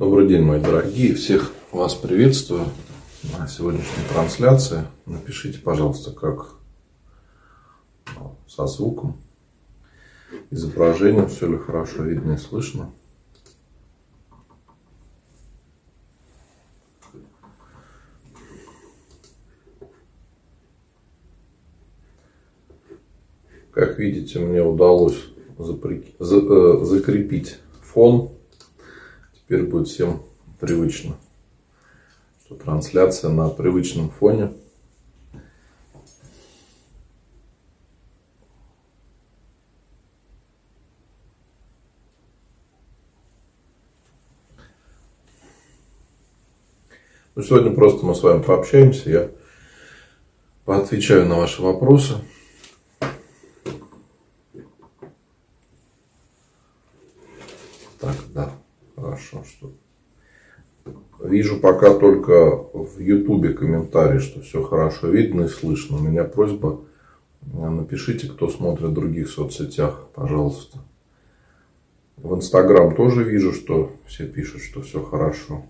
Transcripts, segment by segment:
Добрый день, мои дорогие. Всех вас приветствую на сегодняшней трансляции. Напишите, пожалуйста, как со звуком, изображением, все ли хорошо видно и слышно. Как видите, мне удалось э, закрепить фон Теперь будет всем привычно, что трансляция на привычном фоне. Ну, сегодня просто мы с вами пообщаемся, я поотвечаю на ваши вопросы. Так, да. Хорошо, что Вижу пока только в Ютубе комментарий, что все хорошо видно и слышно. У меня просьба, э, напишите, кто смотрит в других соцсетях, пожалуйста. В Инстаграм тоже вижу, что все пишут, что все хорошо.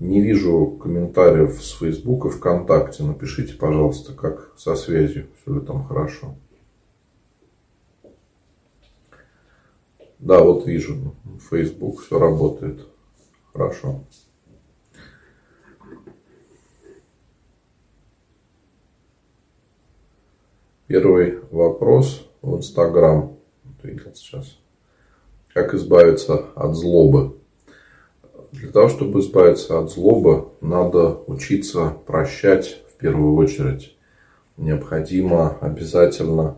Не вижу комментариев с Фейсбука, ВКонтакте. Напишите, пожалуйста, как со связью, все ли там хорошо. Да, вот вижу. Facebook все работает. Хорошо. Первый вопрос в Инстаграм. Видел сейчас. Как избавиться от злобы? Для того, чтобы избавиться от злобы, надо учиться прощать в первую очередь. Необходимо обязательно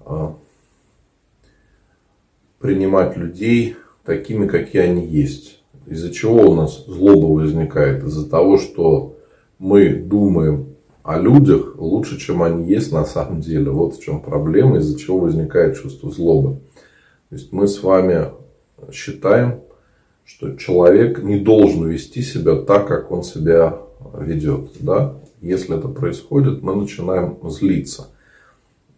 а, принимать людей такими, какие они есть. Из-за чего у нас злоба возникает? Из-за того, что мы думаем о людях лучше, чем они есть на самом деле. Вот в чем проблема, из-за чего возникает чувство злобы. То есть мы с вами считаем, что человек не должен вести себя так, как он себя ведет. Да? Если это происходит, мы начинаем злиться.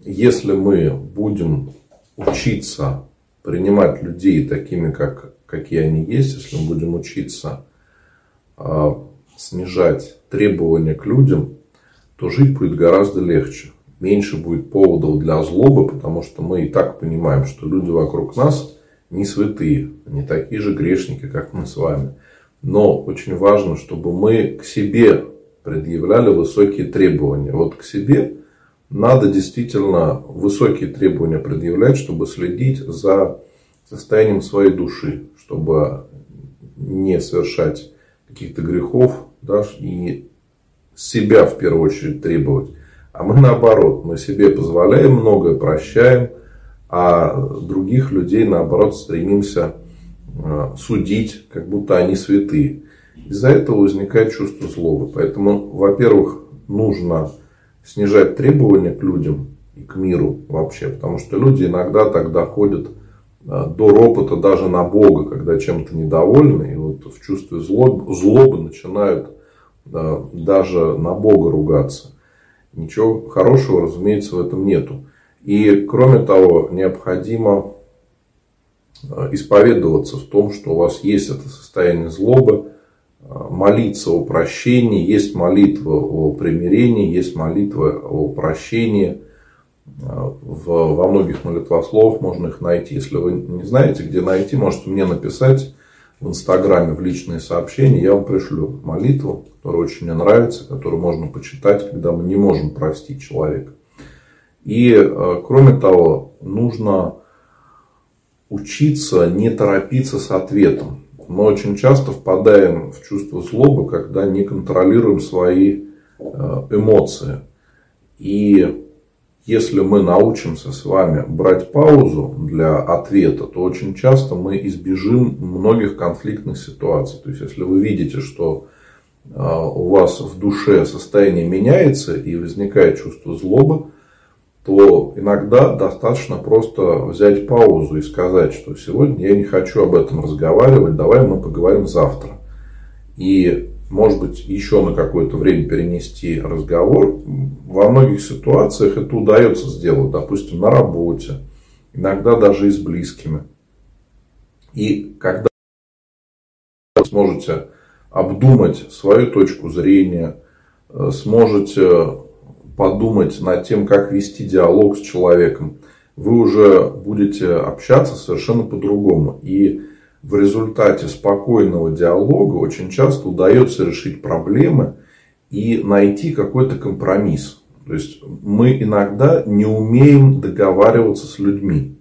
Если мы будем учиться принимать людей такими, как, какие они есть, если мы будем учиться э, снижать требования к людям, то жить будет гораздо легче. Меньше будет поводов для злобы, потому что мы и так понимаем, что люди вокруг нас не святые, не такие же грешники, как мы с вами. Но очень важно, чтобы мы к себе предъявляли высокие требования. Вот к себе надо действительно высокие требования предъявлять, чтобы следить за состоянием своей души, чтобы не совершать каких-то грехов да, и себя в первую очередь требовать. А мы наоборот, мы себе позволяем многое, прощаем, а других людей наоборот стремимся э, судить, как будто они святые. Из-за этого возникает чувство злобы. Поэтому, во-первых, нужно снижать требования к людям и к миру вообще. Потому что люди иногда так доходят э, до ропота даже на Бога, когда чем-то недовольны. И вот в чувстве злобы, злобы начинают э, даже на Бога ругаться. Ничего хорошего, разумеется, в этом нету. И кроме того, необходимо э, исповедоваться в том, что у вас есть это состояние злобы, молиться о прощении, есть молитва о примирении, есть молитва о прощении. Во многих молитвословах можно их найти. Если вы не знаете, где найти, можете мне написать в Инстаграме в личные сообщения, я вам пришлю молитву, которая очень мне нравится, которую можно почитать, когда мы не можем простить человека. И, э, кроме того, нужно учиться не торопиться с ответом мы очень часто впадаем в чувство злобы, когда не контролируем свои э, эмоции. И если мы научимся с вами брать паузу для ответа, то очень часто мы избежим многих конфликтных ситуаций. То есть, если вы видите, что э, у вас в душе состояние меняется и возникает чувство злобы, то иногда достаточно просто взять паузу и сказать, что сегодня я не хочу об этом разговаривать, давай мы поговорим завтра. И, может быть, еще на какое-то время перенести разговор. Во многих ситуациях это удается сделать, допустим, на работе, иногда даже и с близкими. И когда сможете обдумать свою точку зрения, э, сможете подумать над тем, как вести диалог с человеком, вы уже будете общаться совершенно по-другому. И в результате спокойного диалога очень часто удается решить проблемы и найти какой-то компромисс. То есть мы иногда не умеем договариваться с людьми.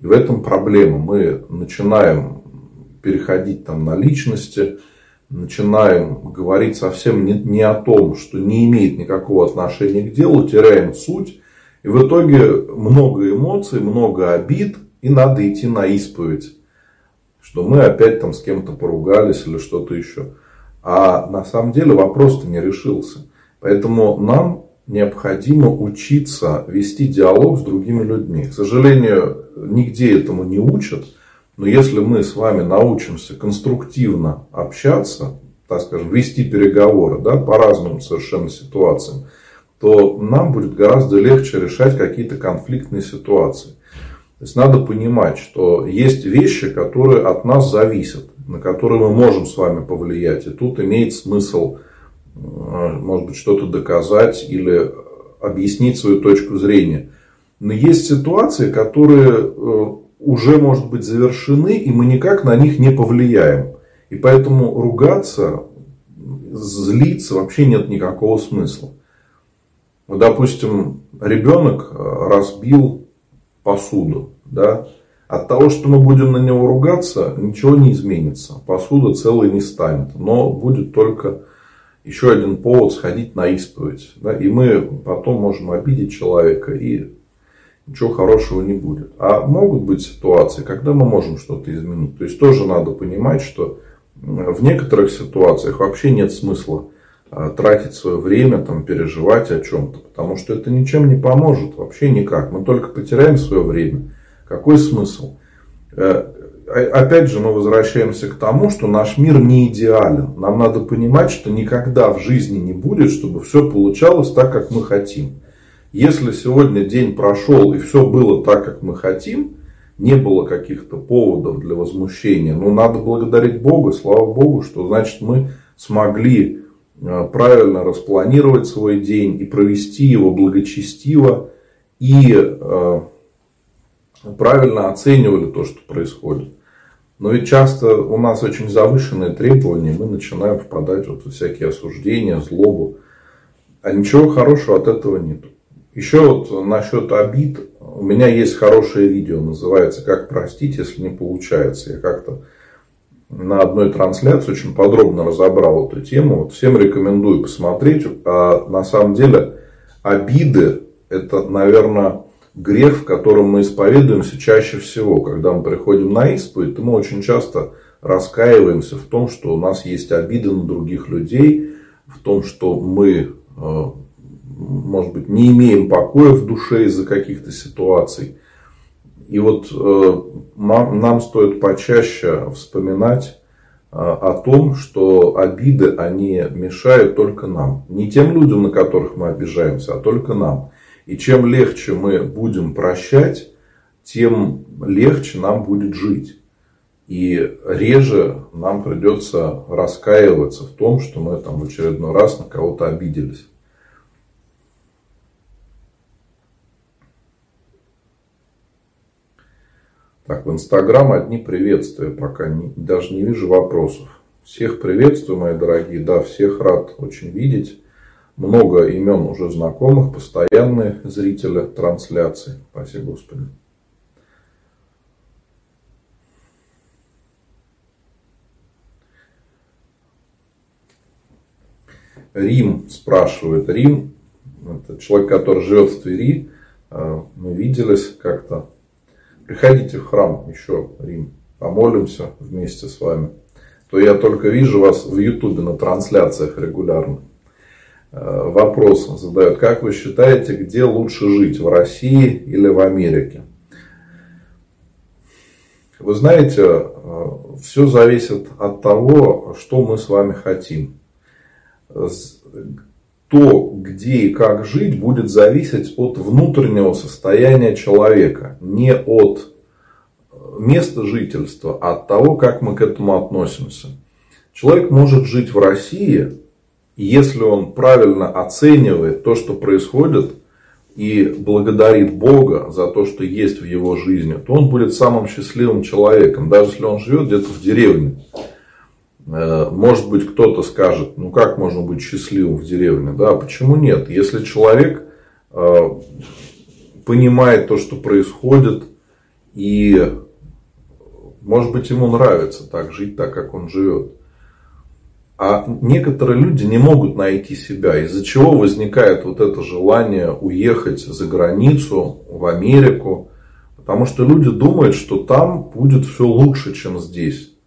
И в этом проблема. Мы начинаем переходить там на личности, начинаем говорить совсем не, не о том, что не имеет никакого отношения к делу, теряем суть. И в итоге много эмоций, много обид, и надо идти на исповедь. Что мы опять там с кем-то поругались или что-то еще. А на самом деле вопрос-то не решился. Поэтому нам необходимо учиться вести диалог с другими людьми. К сожалению, нигде этому не учат. Но если мы с вами научимся конструктивно общаться, так скажем, вести переговоры да, по разным совершенно ситуациям, то нам будет гораздо легче решать какие-то конфликтные ситуации. То есть надо понимать, что есть вещи, которые от нас зависят, на которые мы можем с вами повлиять. И тут имеет смысл, э, может быть, что-то доказать или объяснить свою точку зрения. Но есть ситуации, которые э, уже, может быть, завершены, и мы никак на них не повлияем. И поэтому ругаться, злиться вообще нет никакого смысла. Вот, допустим, ребенок э, разбил посуду. Да? От того, что мы будем на него ругаться, ничего не изменится. Посуда целой не станет. Но будет только еще один повод сходить на исповедь. Да? И мы потом можем обидеть человека и ничего хорошего не будет. А могут быть ситуации, когда мы можем что-то изменить. То есть тоже надо понимать, что в некоторых ситуациях вообще нет смысла а, тратить свое время, там, переживать о чем-то, потому что это ничем не поможет, вообще никак. Мы только потеряем свое время. Какой смысл? Э, опять же, мы возвращаемся к тому, что наш мир не идеален. Нам надо понимать, что никогда в жизни не будет, чтобы все получалось так, как мы хотим. Если сегодня день прошел и все было так, как мы хотим, не было каких-то поводов для возмущения, но надо благодарить Бога, слава Богу, что значит мы смогли э, правильно распланировать свой день и провести его благочестиво и э, правильно оценивали то, что происходит. Но ведь часто у нас очень завышенные требования, мы начинаем впадать вот в всякие осуждения, злобу. А ничего хорошего от этого нет. Еще вот насчет обид. У меня есть хорошее видео, называется «Как простить, если не получается». Я как-то на одной трансляции очень подробно разобрал эту тему. Вот всем рекомендую посмотреть. А на самом деле обиды это, наверное, грех, в котором мы исповедуемся чаще всего. Когда мы приходим на исповедь, мы очень часто раскаиваемся в том, что у нас есть обиды на других людей, в том, что мы э, может быть, не имеем покоя в душе из-за каких-то ситуаций. И вот э, нам стоит почаще вспоминать э, о том, что обиды, они мешают только нам. Не тем людям, на которых мы обижаемся, а только нам. И чем легче мы будем прощать, тем легче нам будет жить. И реже нам придется раскаиваться в том, что мы там в очередной раз на кого-то обиделись. Так, в Инстаграм одни приветствия, пока не, даже не вижу вопросов. Всех приветствую, мои дорогие, да, всех рад очень видеть. Много имен уже знакомых, постоянные зрители трансляции. Спасибо, Господи. Рим спрашивает. Рим, это человек, который живет в Твери. А, мы виделись как-то Приходите в храм еще, Рим, помолимся вместе с вами. То я только вижу вас в Ютубе на трансляциях регулярно. Э, вопрос задают. Как вы считаете, где лучше жить, в России или в Америке? Вы знаете, э, все зависит от того, что мы с вами хотим то, где и как жить, будет зависеть от внутреннего состояния человека, не от места жительства, а от того, как мы к этому относимся. Человек может жить в России, если он правильно оценивает то, что происходит, и благодарит Бога за то, что есть в его жизни, то он будет самым счастливым человеком, даже если он живет где-то в деревне. Э, может быть, кто-то скажет, ну как можно быть счастливым в деревне? Да, почему нет? Если человек э, понимает то, что происходит, и, может быть, ему нравится так жить, так как он живет. А некоторые люди не могут найти себя, из-за чего возникает вот это желание уехать за границу, в Америку. Потому что люди думают, что там будет все лучше, чем здесь.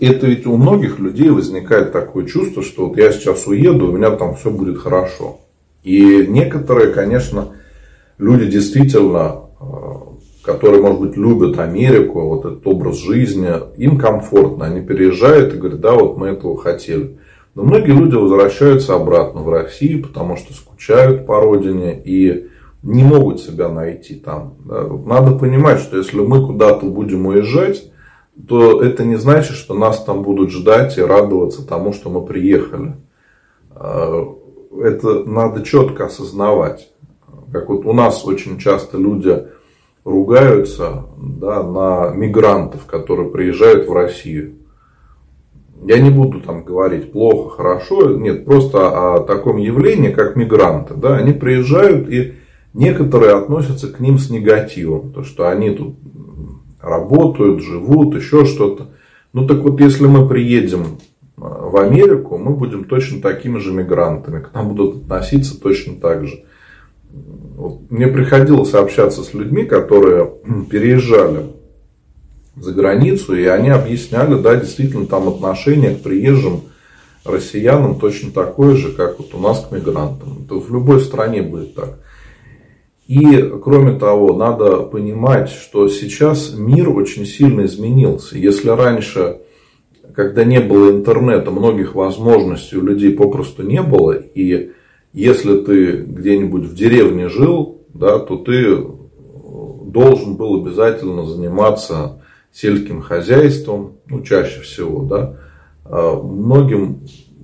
Это ведь у многих людей возникает такое чувство, что вот я сейчас уеду, у меня там все будет хорошо. И некоторые, конечно, люди действительно э, которые, может быть, любят Америку, вот этот образ жизни, им комфортно. Они переезжают и говорят, да, вот мы этого хотели. Но многие люди возвращаются обратно в Россию, потому что скучают по родине и не могут себя найти там. Надо понимать, что если мы куда-то будем уезжать, то это не значит, что нас там будут ждать и радоваться тому, что мы приехали. А, это надо четко осознавать. Как вот у нас очень часто люди ругаются да, на мигрантов, которые приезжают в Россию. Я не буду там говорить плохо, хорошо, нет, просто о таком явлении, как мигранты. Да, они приезжают и некоторые относятся к ним с негативом, то что они тут работают, живут, еще что-то. Ну так вот, если мы приедем в Америку, мы будем точно такими же мигрантами, к нам будут относиться точно так же. Вот мне приходилось общаться с людьми, которые переезжали за границу, и они объясняли, да, действительно, там отношение к приезжим россиянам точно такое же, как вот у нас к мигрантам. Это в любой стране будет так. И, кроме того, надо понимать, что сейчас мир очень сильно изменился. Если раньше, когда не было интернета, многих возможностей у людей попросту не было, и если ты где-нибудь в деревне жил, да, то ты должен был обязательно заниматься сельским хозяйством, ну, чаще всего, да. А многим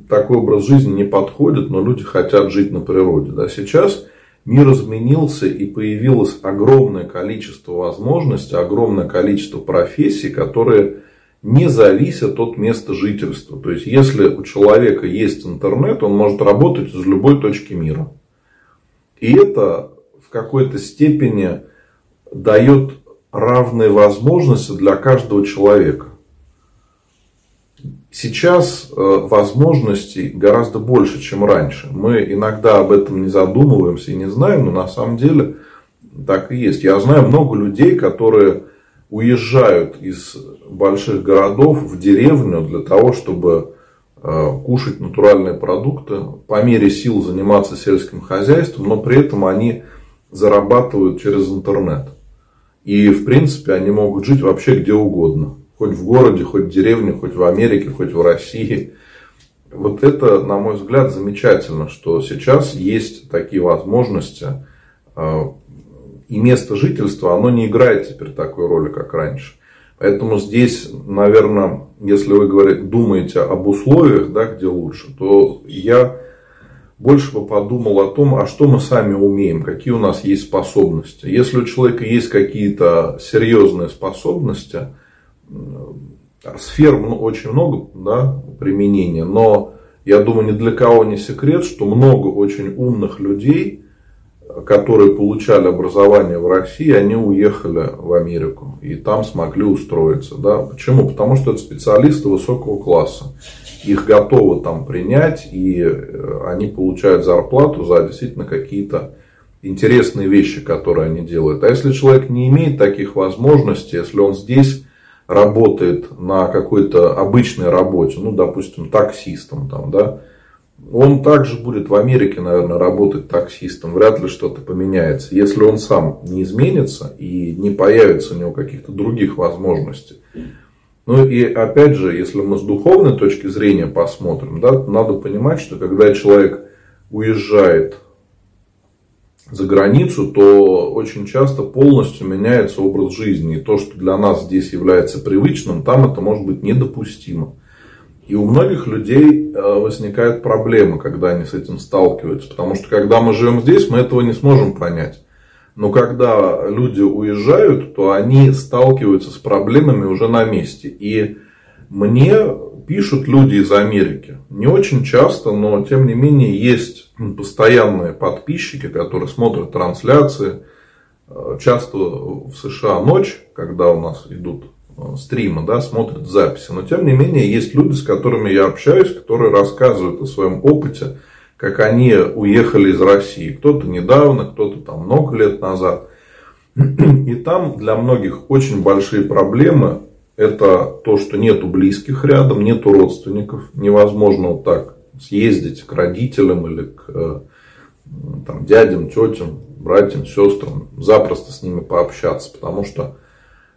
такой образ жизни не подходит, но люди хотят жить на природе. Да. Сейчас мир изменился и появилось огромное количество возможностей, огромное количество профессий, которые не зависят от места жительства. То есть, если у человека есть интернет, он может работать из любой точки мира. И это в какой-то степени дает равные возможности для каждого человека. Сейчас э, возможностей гораздо больше, чем раньше. Мы иногда об этом не задумываемся и не знаем, но на самом деле так и есть. Я знаю много людей, которые уезжают из больших городов в деревню для того, чтобы э, кушать натуральные продукты, по мере сил заниматься сельским хозяйством, но при этом они зарабатывают через интернет. И, в принципе, они могут жить вообще где угодно. Хоть в городе, хоть в деревне, хоть в Америке, хоть в России. Вот это, на мой взгляд, замечательно, что сейчас есть такие возможности э, и место жительства, оно не играет теперь такой роли, как раньше. Поэтому здесь, наверное, если вы говорите, думаете об условиях, да, где лучше, то я больше бы подумал о том, а что мы сами умеем, какие у нас есть способности. Если у человека есть какие-то серьезные способности, сфер очень много да, применения, но я думаю, ни для кого не секрет, что много очень умных людей которые получали образование в России, они уехали в Америку и там смогли устроиться. Да? Почему? Потому что это специалисты высокого класса. Их готовы там принять, и э, они получают зарплату за действительно какие-то интересные вещи, которые они делают. А если человек не имеет таких возможностей, если он здесь работает на какой-то обычной работе, ну, допустим, таксистом, там, да, он также будет в Америке, наверное, работать таксистом. Вряд ли что-то поменяется. Если он сам не изменится и не появится у него каких-то других возможностей. Ну и опять же, если мы с духовной точки зрения посмотрим, да, надо понимать, что когда человек уезжает за границу, то очень часто полностью меняется образ жизни. И то, что для нас здесь является привычным, там это может быть недопустимо. И у многих людей э, возникают проблемы, когда они с этим сталкиваются. Потому что когда мы живем здесь, мы этого не сможем понять. Но когда люди уезжают, то они сталкиваются с проблемами уже на месте. И мне пишут люди из Америки. Не очень часто, но тем не менее есть постоянные подписчики, которые смотрят трансляции. Э, часто в США ночь, когда у нас идут э, стримы, да, смотрят записи. Но тем не менее есть люди, с которыми я общаюсь, которые рассказывают о своем опыте, как они уехали из России. Кто-то недавно, кто-то там много лет назад. И там для многих очень большие проблемы это то, что нету близких рядом, нету родственников. Невозможно вот так съездить к родителям или к э, там, дядям, тетям, братьям, сестрам, запросто с ними пообщаться, потому что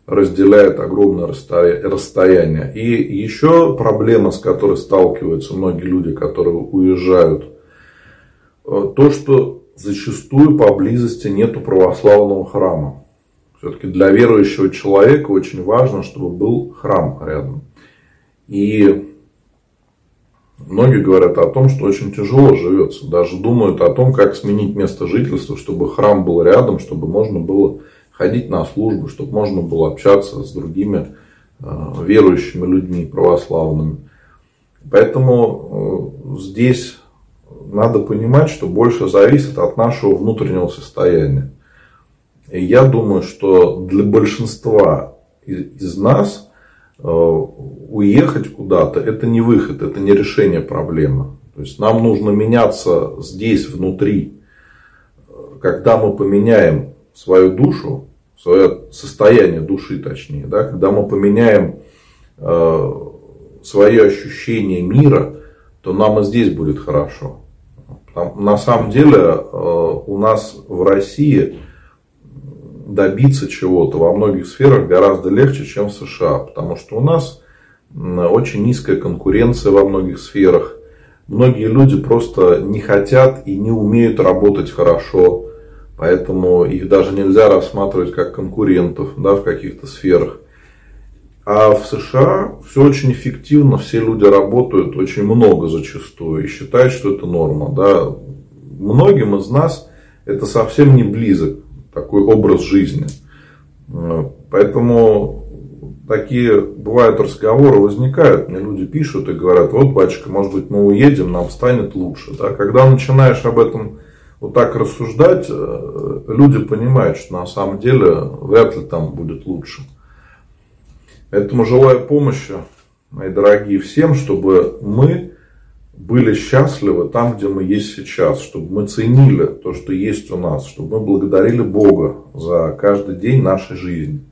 разделяет огромное расстояние. И еще проблема, с которой сталкиваются многие люди, которые уезжают, э, то, что зачастую поблизости нету православного храма. Все-таки для верующего человека очень важно, чтобы был храм рядом. И многие говорят о том, что очень тяжело живется. Даже думают о том, как сменить место жительства, чтобы храм был рядом, чтобы можно было ходить на службу, чтобы можно было общаться с другими э, верующими людьми, православными. Поэтому э, здесь надо понимать, что больше зависит от нашего внутреннего состояния. И я думаю, что для большинства из нас уехать куда-то это не выход, это не решение проблемы. То есть нам нужно меняться здесь, внутри. Когда мы поменяем свою душу, свое состояние души точнее, да, когда мы поменяем э, свои ощущения мира, то нам и здесь будет хорошо. на самом деле э, у нас в России добиться чего-то во многих сферах гораздо легче, чем в США. Потому что у нас очень низкая конкуренция во многих сферах. Многие люди просто не хотят и не умеют работать хорошо. Поэтому их даже нельзя рассматривать как конкурентов да, в каких-то сферах. А в США все очень эффективно, все люди работают очень много зачастую и считают, что это норма. Да. Многим из нас это совсем не близок такой образ жизни. Э, поэтому такие бывают разговоры, возникают, мне люди пишут и говорят, вот, батюшка, может быть, мы уедем, нам станет лучше. Да? Когда начинаешь об этом вот так рассуждать, э, люди понимают, что на самом деле вряд ли там будет лучше. Поэтому желаю помощи, мои дорогие, всем, чтобы мы были счастливы там, где мы есть сейчас, чтобы мы ценили то, что есть у нас, чтобы мы благодарили Бога за каждый день нашей жизни.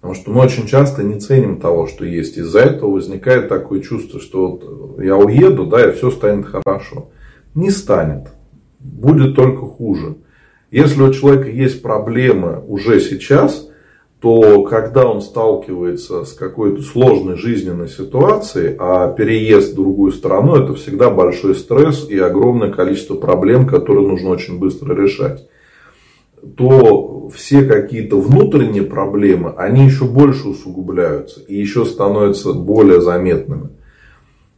Потому что мы очень часто не ценим того, что есть. Из-за этого возникает такое чувство, что вот я уеду, да, и все станет хорошо. Не станет. Будет только хуже. Если у человека есть проблемы уже сейчас, то когда он сталкивается с какой-то сложной жизненной ситуацией, а переезд в другую страну это всегда большой стресс и огромное количество проблем, которые нужно очень быстро решать, то все какие-то внутренние проблемы, они еще больше усугубляются и еще становятся более заметными.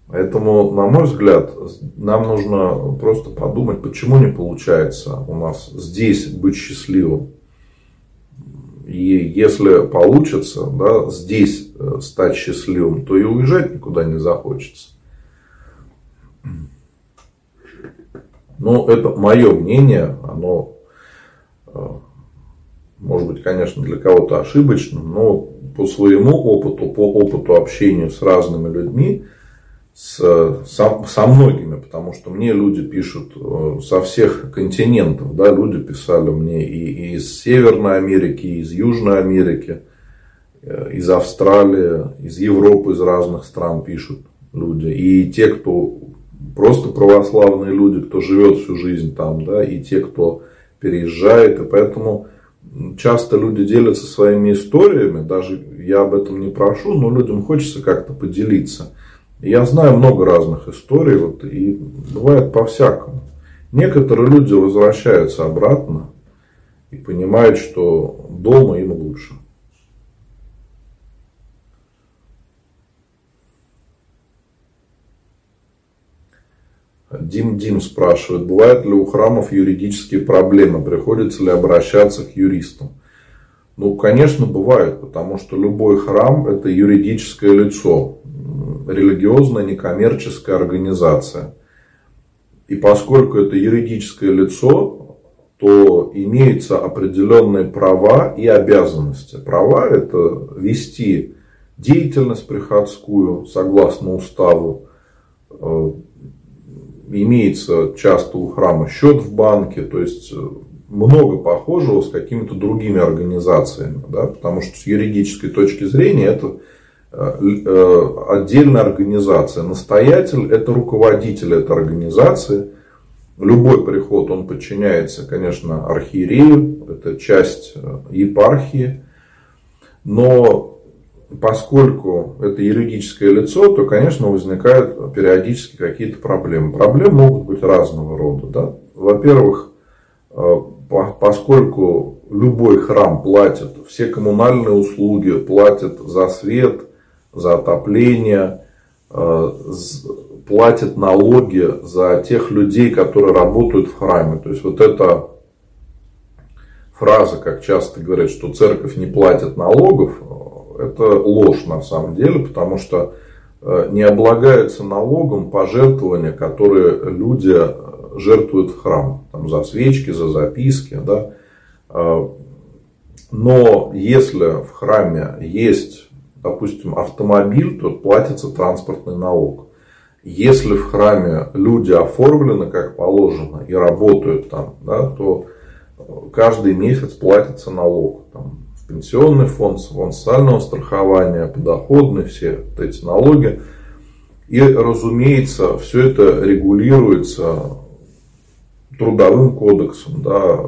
Поэтому, на мой взгляд, нам нужно просто подумать, почему не получается у нас здесь быть счастливым. И если получится да, здесь э, стать счастливым, то и уезжать никуда не захочется. Ну, это мое мнение, оно э, может быть, конечно, для кого-то ошибочным, но по своему опыту, по опыту общения с разными людьми, с, со, со многими, потому что мне люди пишут э, со всех континентов, да, люди писали мне и, и из Северной Америки, и из Южной Америки, э, из Австралии, из Европы, из разных стран пишут люди. И те, кто просто православные люди, кто живет всю жизнь там, да, и те, кто переезжает, и поэтому часто люди делятся своими историями, даже я об этом не прошу, но людям хочется как-то поделиться. Я знаю много разных историй, вот, и бывает по-всякому. Некоторые люди возвращаются обратно и понимают, что дома им лучше. Дим Дим спрашивает, бывают ли у храмов юридические проблемы, приходится ли обращаться к юристам? Ну, конечно, бывает, потому что любой храм – это юридическое лицо, религиозная некоммерческая организация. И поскольку это юридическое лицо, то имеются определенные права и обязанности. Права – это вести деятельность приходскую согласно уставу, э, имеется часто у храма счет в банке, то есть э, много похожего с какими-то другими организациями, да, потому что с юридической точки зрения это отдельная организация. Настоятель – это руководитель этой организации. Любой приход, он подчиняется, конечно, архиерею, это часть епархии. Но поскольку это юридическое лицо, то, конечно, возникают периодически какие-то проблемы. Проблемы могут быть разного рода. Да? Во-первых, э, поскольку любой храм платит все коммунальные услуги, платит за свет, за отопление, э, платит налоги за тех людей, которые работают в храме. То есть вот эта фраза, как часто говорят, что церковь не платит налогов, это ложь на самом деле, потому что э, не облагаются налогом пожертвования, которые люди э, жертвуют в храм. Там, за свечки, за записки. Да. Э, но если в храме есть, допустим, автомобиль, то платится транспортный налог. Если в храме люди оформлены как положено и работают там, да, то каждый месяц платится налог. Там, пенсионный фонд, фонд социального страхования, подоходный, все вот эти налоги. И, разумеется, все это регулируется трудовым кодексом. Да,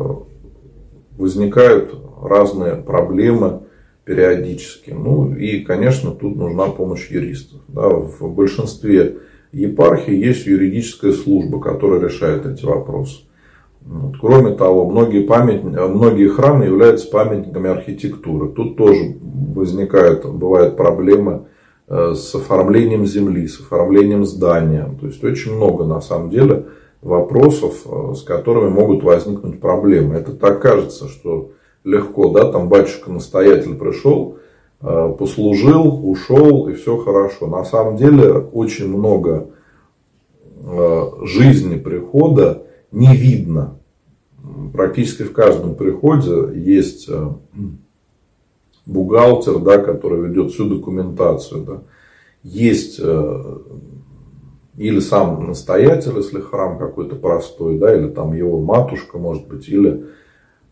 возникают разные проблемы периодически. Ну и, конечно, тут нужна помощь юристов. Да, в большинстве епархий есть юридическая служба, которая решает эти вопросы. Вот. Кроме того, многие, память, многие храмы являются памятниками архитектуры. Тут тоже возникают, бывают проблемы э, с оформлением земли, с оформлением здания. То есть очень много на самом деле вопросов, э, с которыми могут возникнуть проблемы. Это так кажется, что легко, да, там батюшка-настоятель пришел, э, послужил, ушел и все хорошо. На самом деле очень много жизни прихода не видно. Практически в каждом приходе есть э, бухгалтер, да, который ведет всю документацию. Да. Есть э, или сам настоятель, если храм какой-то простой, да, или там его матушка, может быть, или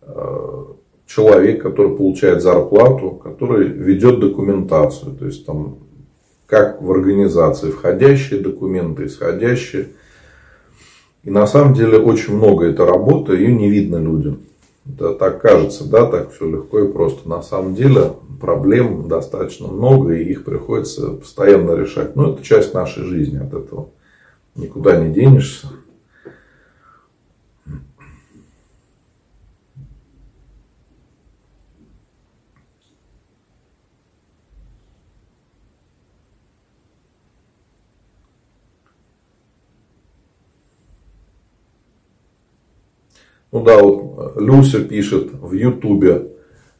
э, человек, который получает зарплату, который ведет документацию. То есть там как в организации входящие документы, исходящие и на самом деле очень много этой работы, ее не видно людям. Это так кажется, да, так все легко и просто. На самом деле проблем достаточно много, и их приходится постоянно решать. Но это часть нашей жизни от этого. Никуда не денешься. Ну да, вот Люся пишет в Ютубе.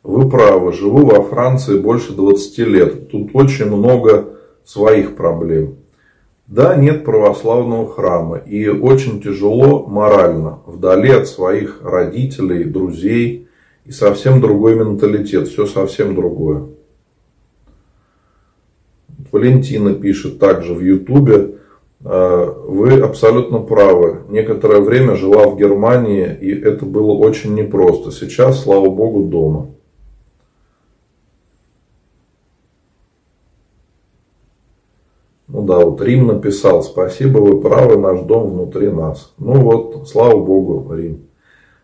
Вы правы, живу во Франции больше 20 лет. Тут очень много своих проблем. Да, нет православного храма. И очень тяжело морально. Вдали от своих родителей, друзей. И совсем другой менталитет. Все совсем другое. Валентина пишет также в Ютубе. Э, вы абсолютно правы. Некоторое время жила в Германии, и это было очень непросто. Сейчас, слава богу, дома. Ну да, вот Рим написал, спасибо, вы правы, наш дом внутри нас. Ну вот, слава богу, Рим.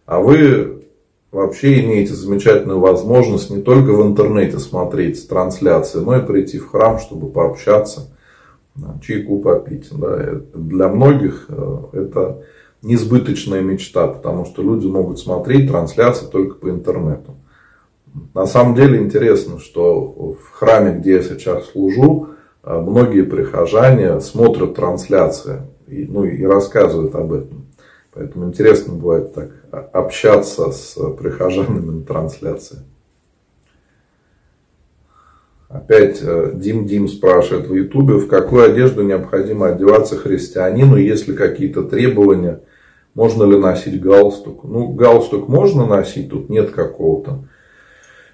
А вы вообще имеете замечательную возможность не только в интернете смотреть трансляции, но и прийти в храм, чтобы пообщаться чайку попить. Да. Для многих э, это несбыточная мечта, потому что люди могут смотреть трансляции только по интернету. На самом деле интересно, что в храме, где я сейчас служу, э, многие прихожане смотрят трансляции и, ну, и рассказывают об этом. Поэтому интересно бывает так общаться с прихожанами на трансляции. Опять э, Дим Дим спрашивает в Ютубе, в какую одежду необходимо одеваться христианину, есть ли какие-то требования, можно ли носить галстук. Ну, галстук можно носить, тут нет какого-то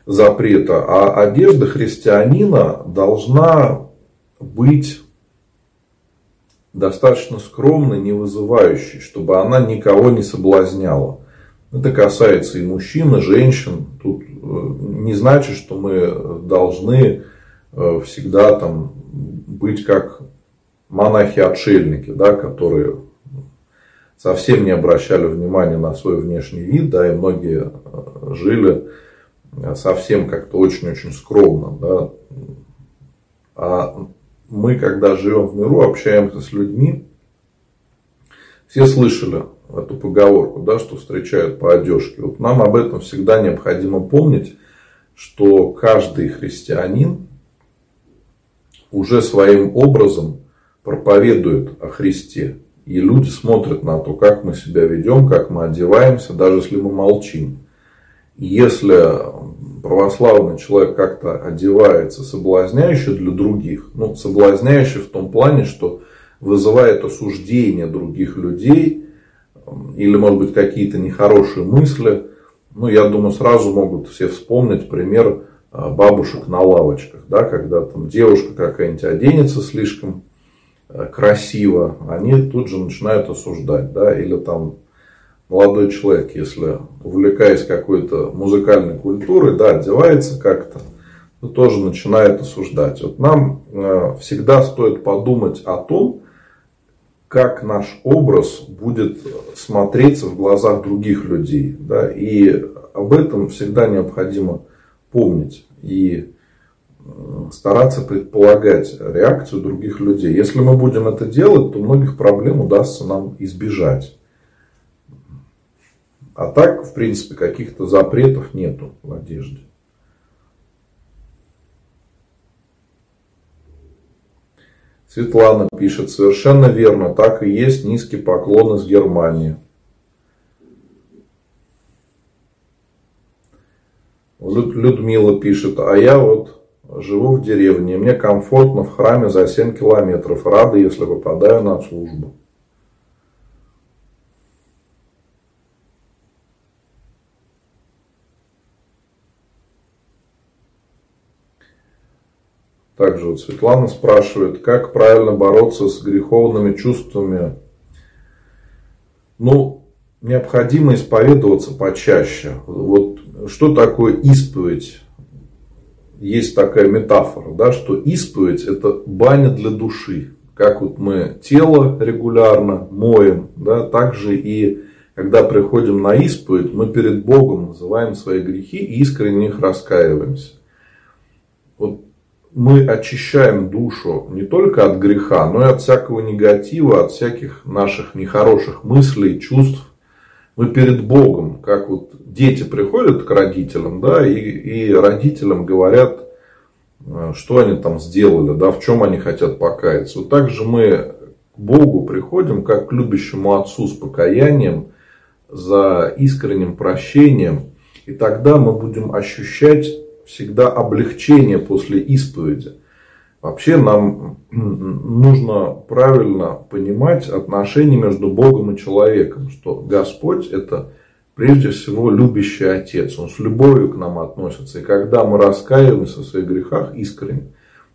запрета. А одежда христианина должна быть достаточно скромной, не вызывающей, чтобы она никого не соблазняла. Это касается и мужчин, и женщин. Тут не значит, что мы должны э, всегда там быть как монахи-отшельники, да, которые совсем не обращали внимания на свой внешний вид, да, и многие э, жили совсем как-то очень-очень скромно, да. А мы, когда живем в миру, общаемся с людьми, все слышали эту поговорку, да, что встречают по одежке. Вот нам об этом всегда необходимо помнить, что каждый христианин уже своим образом проповедует о Христе. И люди смотрят на то, как мы себя ведем, как мы одеваемся, даже если мы молчим. И если православный человек как-то одевается соблазняюще для других, ну, соблазняюще в том плане, что вызывает осуждение других людей, или, может быть, какие-то нехорошие мысли, ну, я думаю, сразу могут все вспомнить пример а, бабушек на лавочках, да, когда там девушка какая-нибудь оденется слишком э, красиво, они тут же начинают осуждать, да, или там молодой человек, если увлекаясь какой-то музыкальной культурой, да, одевается как-то, то тоже начинает осуждать. Вот нам э, всегда стоит подумать о том, как наш образ будет смотреться в глазах других людей. Да, и об этом всегда необходимо помнить и стараться предполагать реакцию других людей. Если мы будем это делать, то многих проблем удастся нам избежать. А так, в принципе, каких-то запретов нету в одежде. Светлана пишет, совершенно верно, так и есть низкий поклон из Германии. Людмила пишет, а я вот живу в деревне, мне комфортно в храме за 7 километров, рада, если попадаю на службу. Также вот Светлана спрашивает, как правильно бороться с греховными чувствами. Ну, необходимо исповедоваться почаще. Вот что такое исповедь? Есть такая метафора, да, что исповедь это баня для души. Как вот мы тело регулярно моем, да, так же и когда приходим на исповедь, мы перед Богом называем свои грехи и искренне их раскаиваемся. Вот мы очищаем душу не только от греха, но и от всякого негатива, от всяких наших нехороших мыслей, чувств. Мы перед Богом, как вот дети приходят к родителям, да, и, и родителям говорят, э, что они там сделали, да, в чем они хотят покаяться. Вот так же мы к Богу приходим, как к любящему Отцу с покаянием, за искренним прощением. И тогда мы будем ощущать всегда облегчение после исповеди. Вообще нам нужно правильно понимать отношения между Богом и человеком, что Господь это прежде всего любящий Отец, Он с любовью к нам относится. И когда мы раскаиваемся в своих грехах искренне,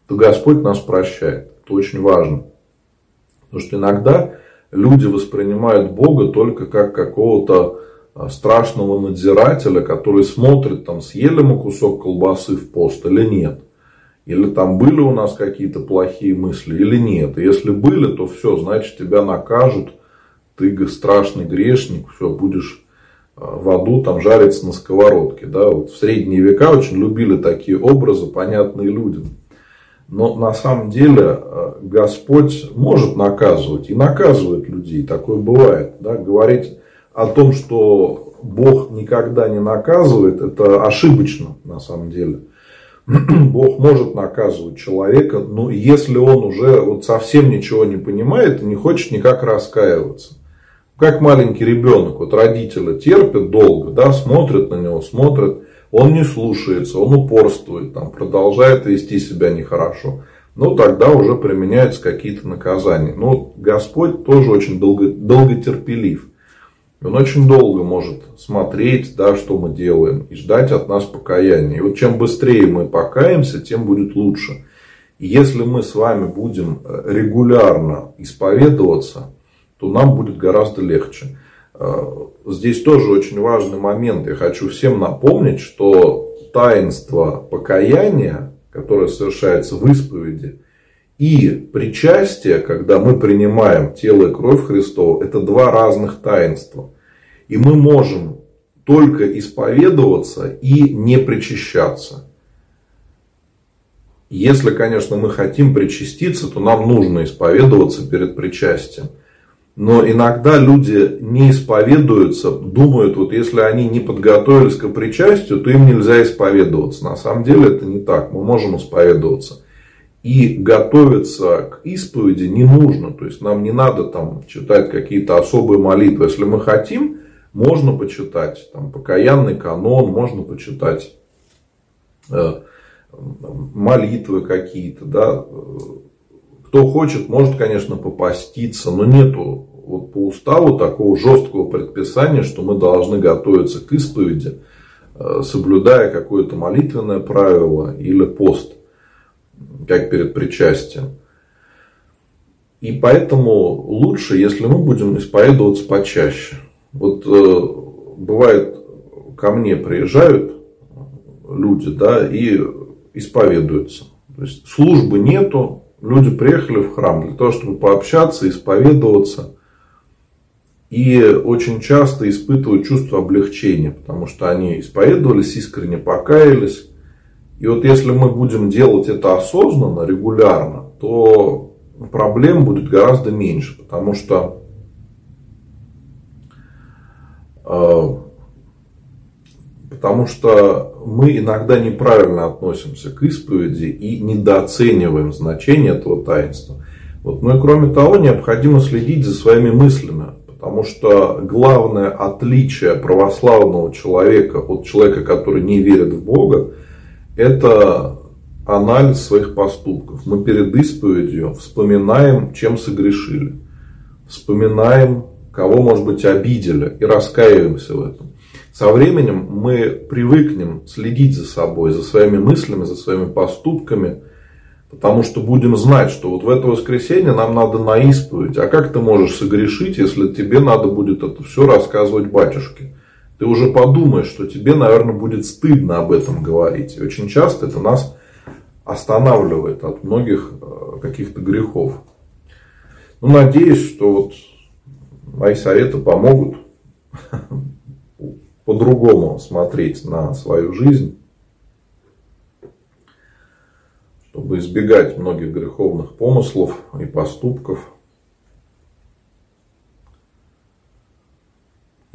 то Господь нас прощает. Это очень важно. Потому что иногда люди воспринимают Бога только как какого-то страшного надзирателя, который смотрит, там, съели мы кусок колбасы в пост или нет. Или там были у нас какие-то плохие мысли или нет. И если были, то все, значит тебя накажут, ты страшный грешник, все, будешь а, в аду там жариться на сковородке. Да? Вот в средние века очень любили такие образы, понятные людям. Но на самом деле э, Господь может наказывать и наказывает людей. Такое бывает. Да? Говорить о том, что Бог никогда не наказывает, это ошибочно на самом деле. Бог может наказывать человека, но если он уже вот совсем ничего не понимает и не хочет никак раскаиваться. Как маленький ребенок, вот родители терпят долго, да, смотрят на него, смотрят, он не слушается, он упорствует, там, продолжает вести себя нехорошо. Ну, тогда уже применяются какие-то наказания. Но Господь тоже очень долго, долготерпелив. Он очень долго может смотреть, да, что мы делаем, и ждать от нас покаяния. И вот чем быстрее мы покаемся, тем будет лучше. И если мы с вами будем э, регулярно исповедоваться, то нам будет гораздо легче. Э, здесь тоже очень важный момент. Я хочу всем напомнить, что таинство покаяния, которое совершается в исповеди, и причастие, когда мы принимаем тело и кровь Христова, это два разных таинства. И мы можем только исповедоваться и не причащаться. Если, конечно, мы хотим причаститься, то нам нужно исповедоваться перед причастием. Но иногда люди не исповедуются, думают, вот если они не подготовились к причастию, то им нельзя исповедоваться. На самом деле это не так. Мы можем исповедоваться. И готовиться к исповеди не нужно. То есть нам не надо там читать какие-то особые молитвы. Если мы хотим, можно почитать там, покаянный канон, можно почитать э, молитвы какие-то. Да? Кто хочет, может, конечно, попаститься, но нету вот по уставу такого жесткого предписания, что мы должны готовиться к исповеди, э, соблюдая какое-то молитвенное правило или пост, как перед причастием. И поэтому лучше, если мы будем исповедоваться почаще. Вот э, бывает, ко мне приезжают люди, да, и исповедуются. То есть службы нету, люди приехали в храм для того, чтобы пообщаться, исповедоваться. И очень часто испытывают чувство облегчения, потому что они исповедовались, искренне покаялись. И вот если мы будем делать это осознанно, регулярно, то проблем будет гораздо меньше, потому что э, потому что мы иногда неправильно относимся к исповеди и недооцениваем значение этого таинства. Вот. Ну и кроме того, необходимо следить за своими мыслями. Потому что главное отличие православного человека от человека, который не верит в Бога, это анализ своих поступков. Мы перед исповедью вспоминаем, чем согрешили. Вспоминаем, кого, может быть, обидели и раскаиваемся в этом. Со временем мы привыкнем следить за собой, за своими мыслями, за своими поступками – Потому что будем знать, что вот в это воскресенье нам надо на исповедь. А как ты можешь согрешить, если тебе надо будет это все рассказывать батюшке? Ты уже подумаешь, что тебе, наверное, будет стыдно об этом говорить. И очень часто это нас останавливает от многих э, каких-то грехов. Ну, надеюсь, что вот мои советы помогут по-другому смотреть на свою жизнь чтобы избегать многих греховных помыслов и поступков.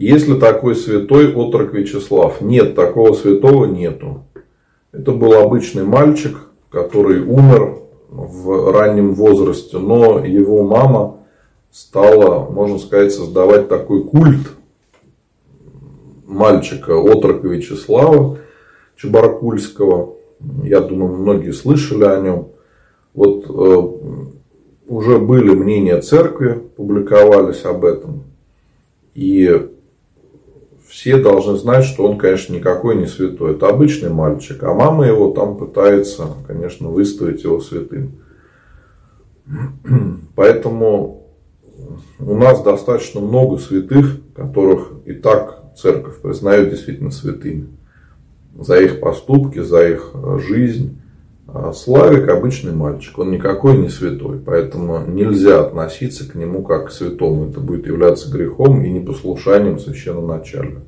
Есть ли такой святой отрок Вячеслав? Нет, такого святого нету. Это был обычный мальчик, который умер в раннем возрасте, но его мама стала, можно сказать, создавать такой культ мальчика отрока Вячеслава Чебаркульского. Я думаю, многие слышали о нем. Вот э, уже были мнения церкви, публиковались об этом. И все должны знать, что он, конечно, никакой не святой. Это обычный мальчик. А мама его там пытается, конечно, выставить его святым. Поэтому у нас достаточно много святых, которых и так церковь признает действительно святыми за их поступки, за их э, жизнь. А Славик обычный мальчик, он никакой не святой, поэтому нельзя относиться к нему как к святому. Это будет являться грехом и непослушанием священноначальника.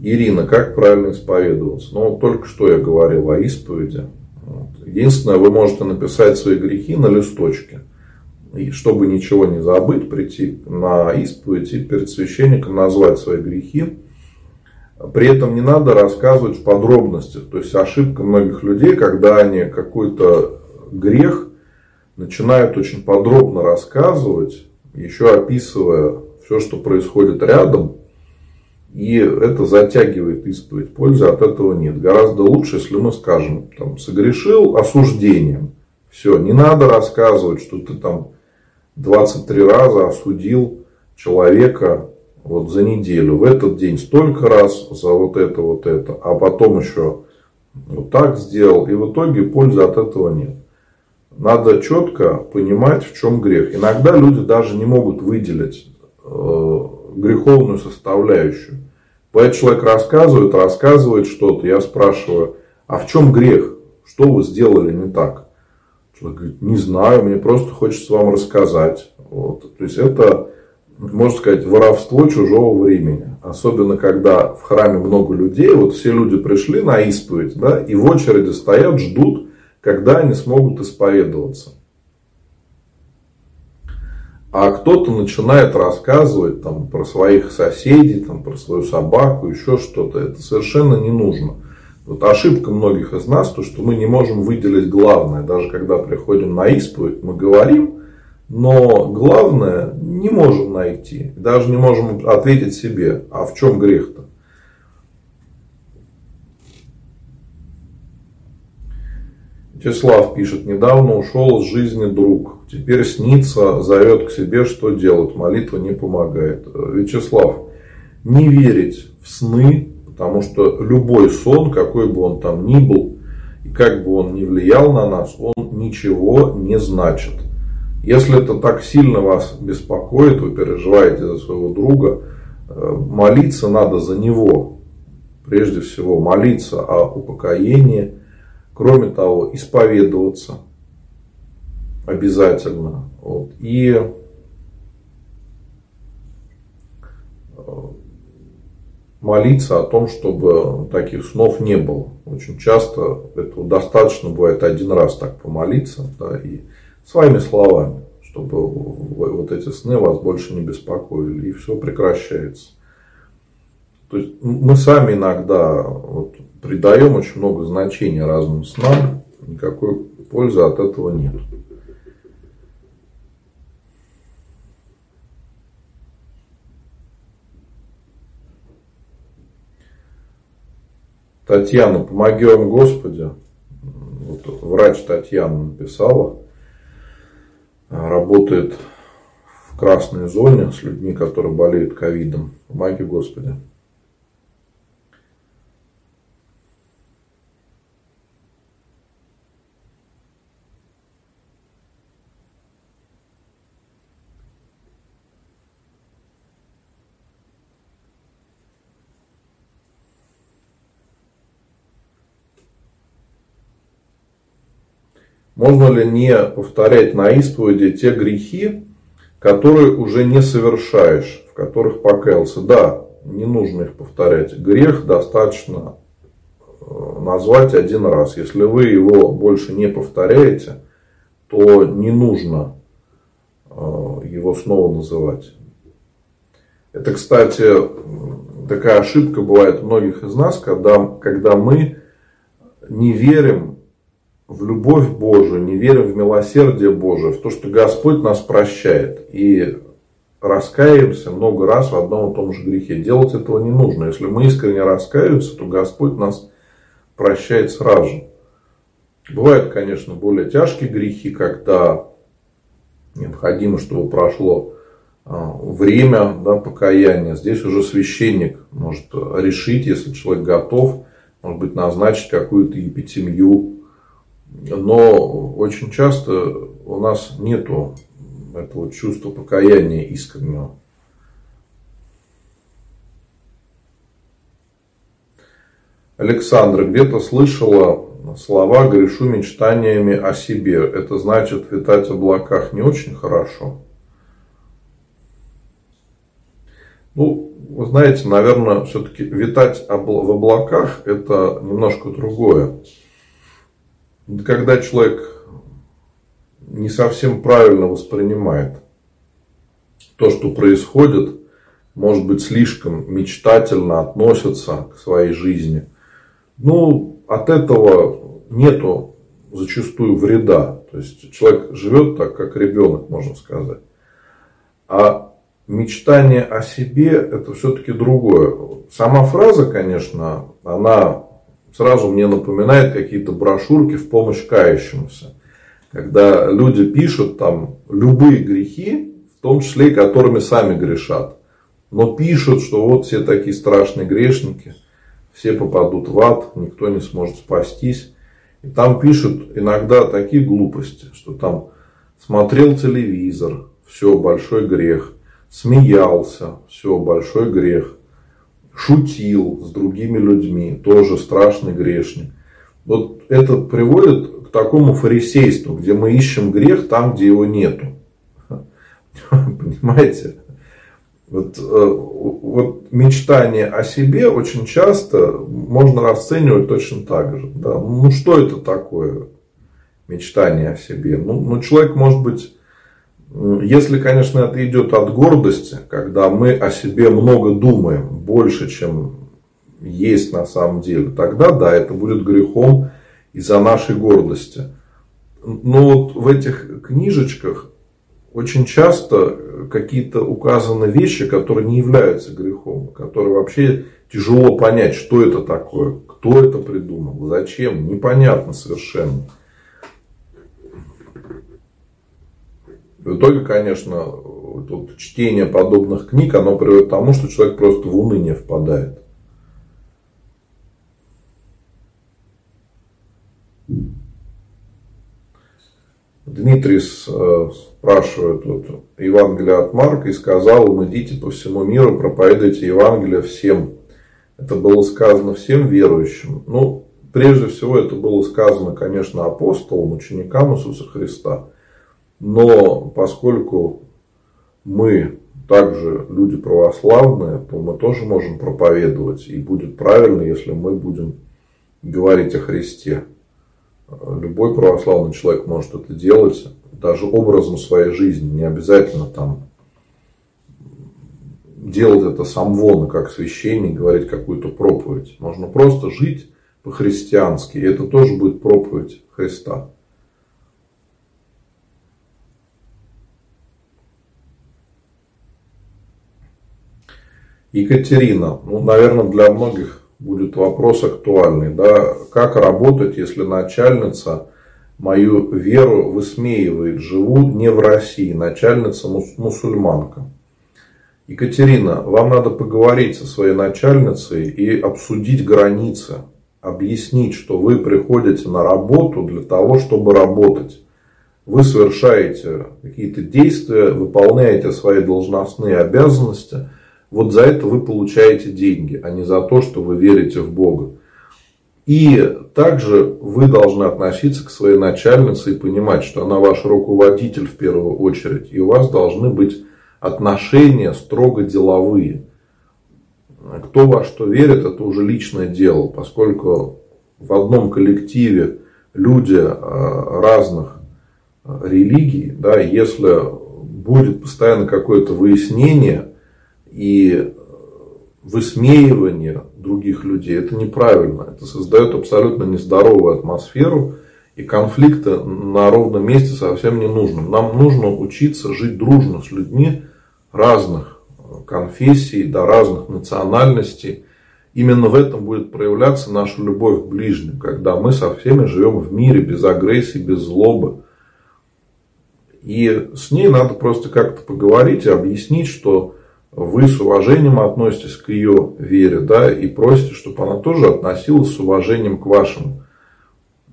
Ирина, как правильно исповедоваться? Ну, только что я говорил о исповеди. Вот. Единственное, вы можете написать свои грехи на листочке. И чтобы ничего не забыть, прийти на исповедь и перед священником назвать свои грехи. При этом не надо рассказывать в подробностях. То есть ошибка многих людей, когда они какой-то грех начинают очень подробно рассказывать, еще описывая все, что происходит рядом, и это затягивает исповедь. Пользы от этого нет. Гораздо лучше, если мы скажем, там, согрешил осуждением. Все, не надо рассказывать, что ты там 23 раза осудил человека вот за неделю. В этот день столько раз за вот это, вот это. А потом еще вот так сделал. И в итоге пользы от этого нет. Надо четко понимать, в чем грех. Иногда люди даже не могут выделить э, греховную составляющую. Поэтому человек рассказывает, рассказывает что-то. Я спрашиваю, а в чем грех? Что вы сделали не так? Человек говорит, не знаю, мне просто хочется вам рассказать. Вот. То есть это, можно сказать, воровство чужого времени. Особенно, когда в храме много людей. Вот все люди пришли на исповедь, да, и в очереди стоят, ждут, когда они смогут исповедоваться. А кто-то начинает рассказывать там, про своих соседей, там, про свою собаку, еще что-то. Это совершенно не нужно. Вот ошибка многих из нас, то, что мы не можем выделить главное. Даже когда приходим на исповедь, мы говорим, но главное не можем найти. Даже не можем ответить себе, а в чем грех-то? Вячеслав пишет, недавно ушел из жизни друг. Теперь снится, зовет к себе, что делать. Молитва не помогает. Вячеслав, не верить в сны, потому что любой сон, какой бы он там ни был, и как бы он ни влиял на нас, он ничего не значит. Если это так сильно вас беспокоит, вы переживаете за своего друга, э, молиться надо за него. Прежде всего молиться о упокоении, Кроме того, исповедоваться обязательно. Вот. И э, молиться о том, чтобы таких снов не было. Очень часто этого достаточно бывает один раз так помолиться, да, и своими словами, чтобы вот эти сны вас больше не беспокоили, и все прекращается. То есть мы сами иногда вот, придаем очень много значения разным снам, никакой пользы от этого нет. Татьяна, помоги вам Господи. Вот врач Татьяна написала, работает в красной зоне с людьми, которые болеют ковидом. Помоги Господи. Можно ли не повторять на исповеди те грехи, которые уже не совершаешь, в которых покаялся? Да, не нужно их повторять. Грех достаточно э, назвать один раз. Если вы его больше не повторяете, то не нужно э, его снова называть. Это, кстати, такая ошибка бывает у многих из нас, когда, когда мы не верим в любовь Божию, не верим в милосердие Божие, в то, что Господь нас прощает. И раскаиваемся много раз в одном и том же грехе. Делать этого не нужно. Если мы искренне раскаиваемся, то Господь нас прощает сразу же. Бывают, конечно, более тяжкие грехи, когда необходимо, чтобы прошло а, время да, покаяния. Здесь уже священник может решить, если человек готов, может быть, назначить какую-то епитемью но очень часто у нас нету этого чувства покаяния искреннего. Александра, где-то слышала слова «грешу мечтаниями о себе». Это значит, витать в облаках не очень хорошо. Ну, вы знаете, наверное, все-таки витать в облаках – это немножко другое. Когда человек не совсем правильно воспринимает то, что происходит, может быть, слишком мечтательно относится к своей жизни. Ну, от этого нету зачастую вреда. То есть человек живет так, как ребенок, можно сказать. А мечтание о себе это все-таки другое. Сама фраза, конечно, она сразу мне напоминает какие-то брошюрки в помощь кающемуся. Когда люди пишут там любые грехи, в том числе и которыми сами грешат. Но пишут, что вот все такие страшные грешники, все попадут в ад, никто не сможет спастись. И там пишут иногда такие глупости, что там смотрел телевизор, все, большой грех. Смеялся, все, большой грех. Шутил с другими людьми, тоже страшный грешник. Вот это приводит к такому фарисейству, где мы ищем грех там, где его нету. Понимаете? Вот, э, вот мечтание о себе очень часто можно расценивать точно так же. Да? Ну что это такое мечтание о себе? Ну, ну человек может быть, если, конечно, это идет от гордости, когда мы о себе много думаем, больше, чем есть на самом деле, тогда да, это будет грехом из-за нашей гордости. Но вот в этих книжечках очень часто какие-то указаны вещи, которые не являются грехом, которые вообще тяжело понять, что это такое, кто это придумал, зачем, непонятно совершенно. В итоге, конечно, тут чтение подобных книг, оно приводит к тому, что человек просто в уныние впадает. Дмитрий э, спрашивает вот, Евангелие от Марка и сказал им, идите по всему миру, проповедуйте Евангелие всем. Это было сказано всем верующим. Ну, прежде всего, это было сказано, конечно, апостолам, ученикам Иисуса Христа. Но поскольку мы также люди православные, то мы тоже можем проповедовать. И будет правильно, если мы будем говорить о Христе. Любой православный человек может это делать даже образом своей жизни. Не обязательно там делать это сам вон, как священник, говорить какую-то проповедь. Можно просто жить по-христиански. И это тоже будет проповедь Христа. Екатерина, ну, наверное, для многих будет вопрос актуальный. Да? Как работать, если начальница мою веру высмеивает? Живу не в России, начальница мусульманка. Екатерина, вам надо поговорить со своей начальницей и обсудить границы. Объяснить, что вы приходите на работу для того, чтобы работать. Вы совершаете какие-то действия, выполняете свои должностные обязанности – вот за это вы получаете деньги, а не за то, что вы верите в Бога. И также вы должны относиться к своей начальнице и понимать, что она ваш руководитель в первую очередь. И у вас должны быть отношения строго деловые. Кто во что верит, это уже личное дело, поскольку в одном коллективе люди э, разных э, религий, да, если будет постоянно какое-то выяснение, и высмеивание других людей, это неправильно. Это создает абсолютно нездоровую атмосферу, и конфликта на ровном месте совсем не нужно. Нам нужно учиться жить дружно с людьми разных конфессий, до разных национальностей. Именно в этом будет проявляться наша любовь к ближним, когда мы со всеми живем в мире, без агрессии, без злобы. И с ней надо просто как-то поговорить и объяснить, что вы с уважением относитесь к ее вере, да, и просите, чтобы она тоже относилась с уважением к вашим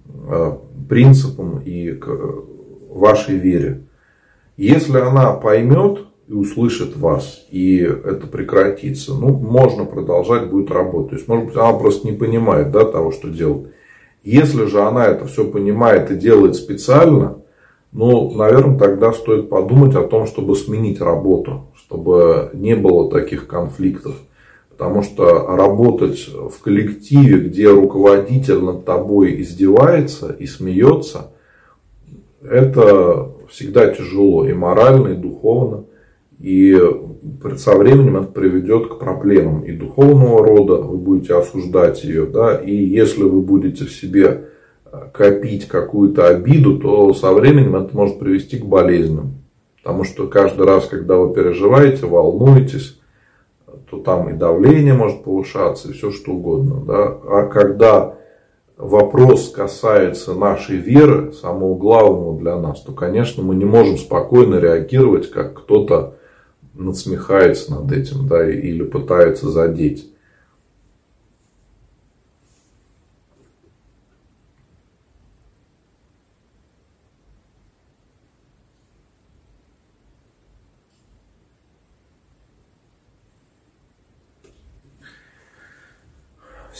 э, принципам и к вашей вере. Если она поймет и услышит вас, и это прекратится, ну, можно продолжать будет работать. То есть, может быть, она просто не понимает да, того, что делает. Если же она это все понимает и делает специально, ну, наверное, тогда стоит подумать о том, чтобы сменить работу, чтобы не было таких конфликтов. Потому что работать в коллективе, где руководитель над тобой издевается и смеется, это всегда тяжело и морально, и духовно. И со временем это приведет к проблемам и духовного рода, вы будете осуждать ее, да, и если вы будете в себе копить какую-то обиду, то со временем это может привести к болезням. Потому что каждый раз, когда вы переживаете, волнуетесь, то там и давление может повышаться, и все что угодно. Да? А когда вопрос касается нашей веры, самого главного для нас, то, конечно, мы не можем спокойно реагировать, как кто-то надсмехается над этим, да, или пытается задеть.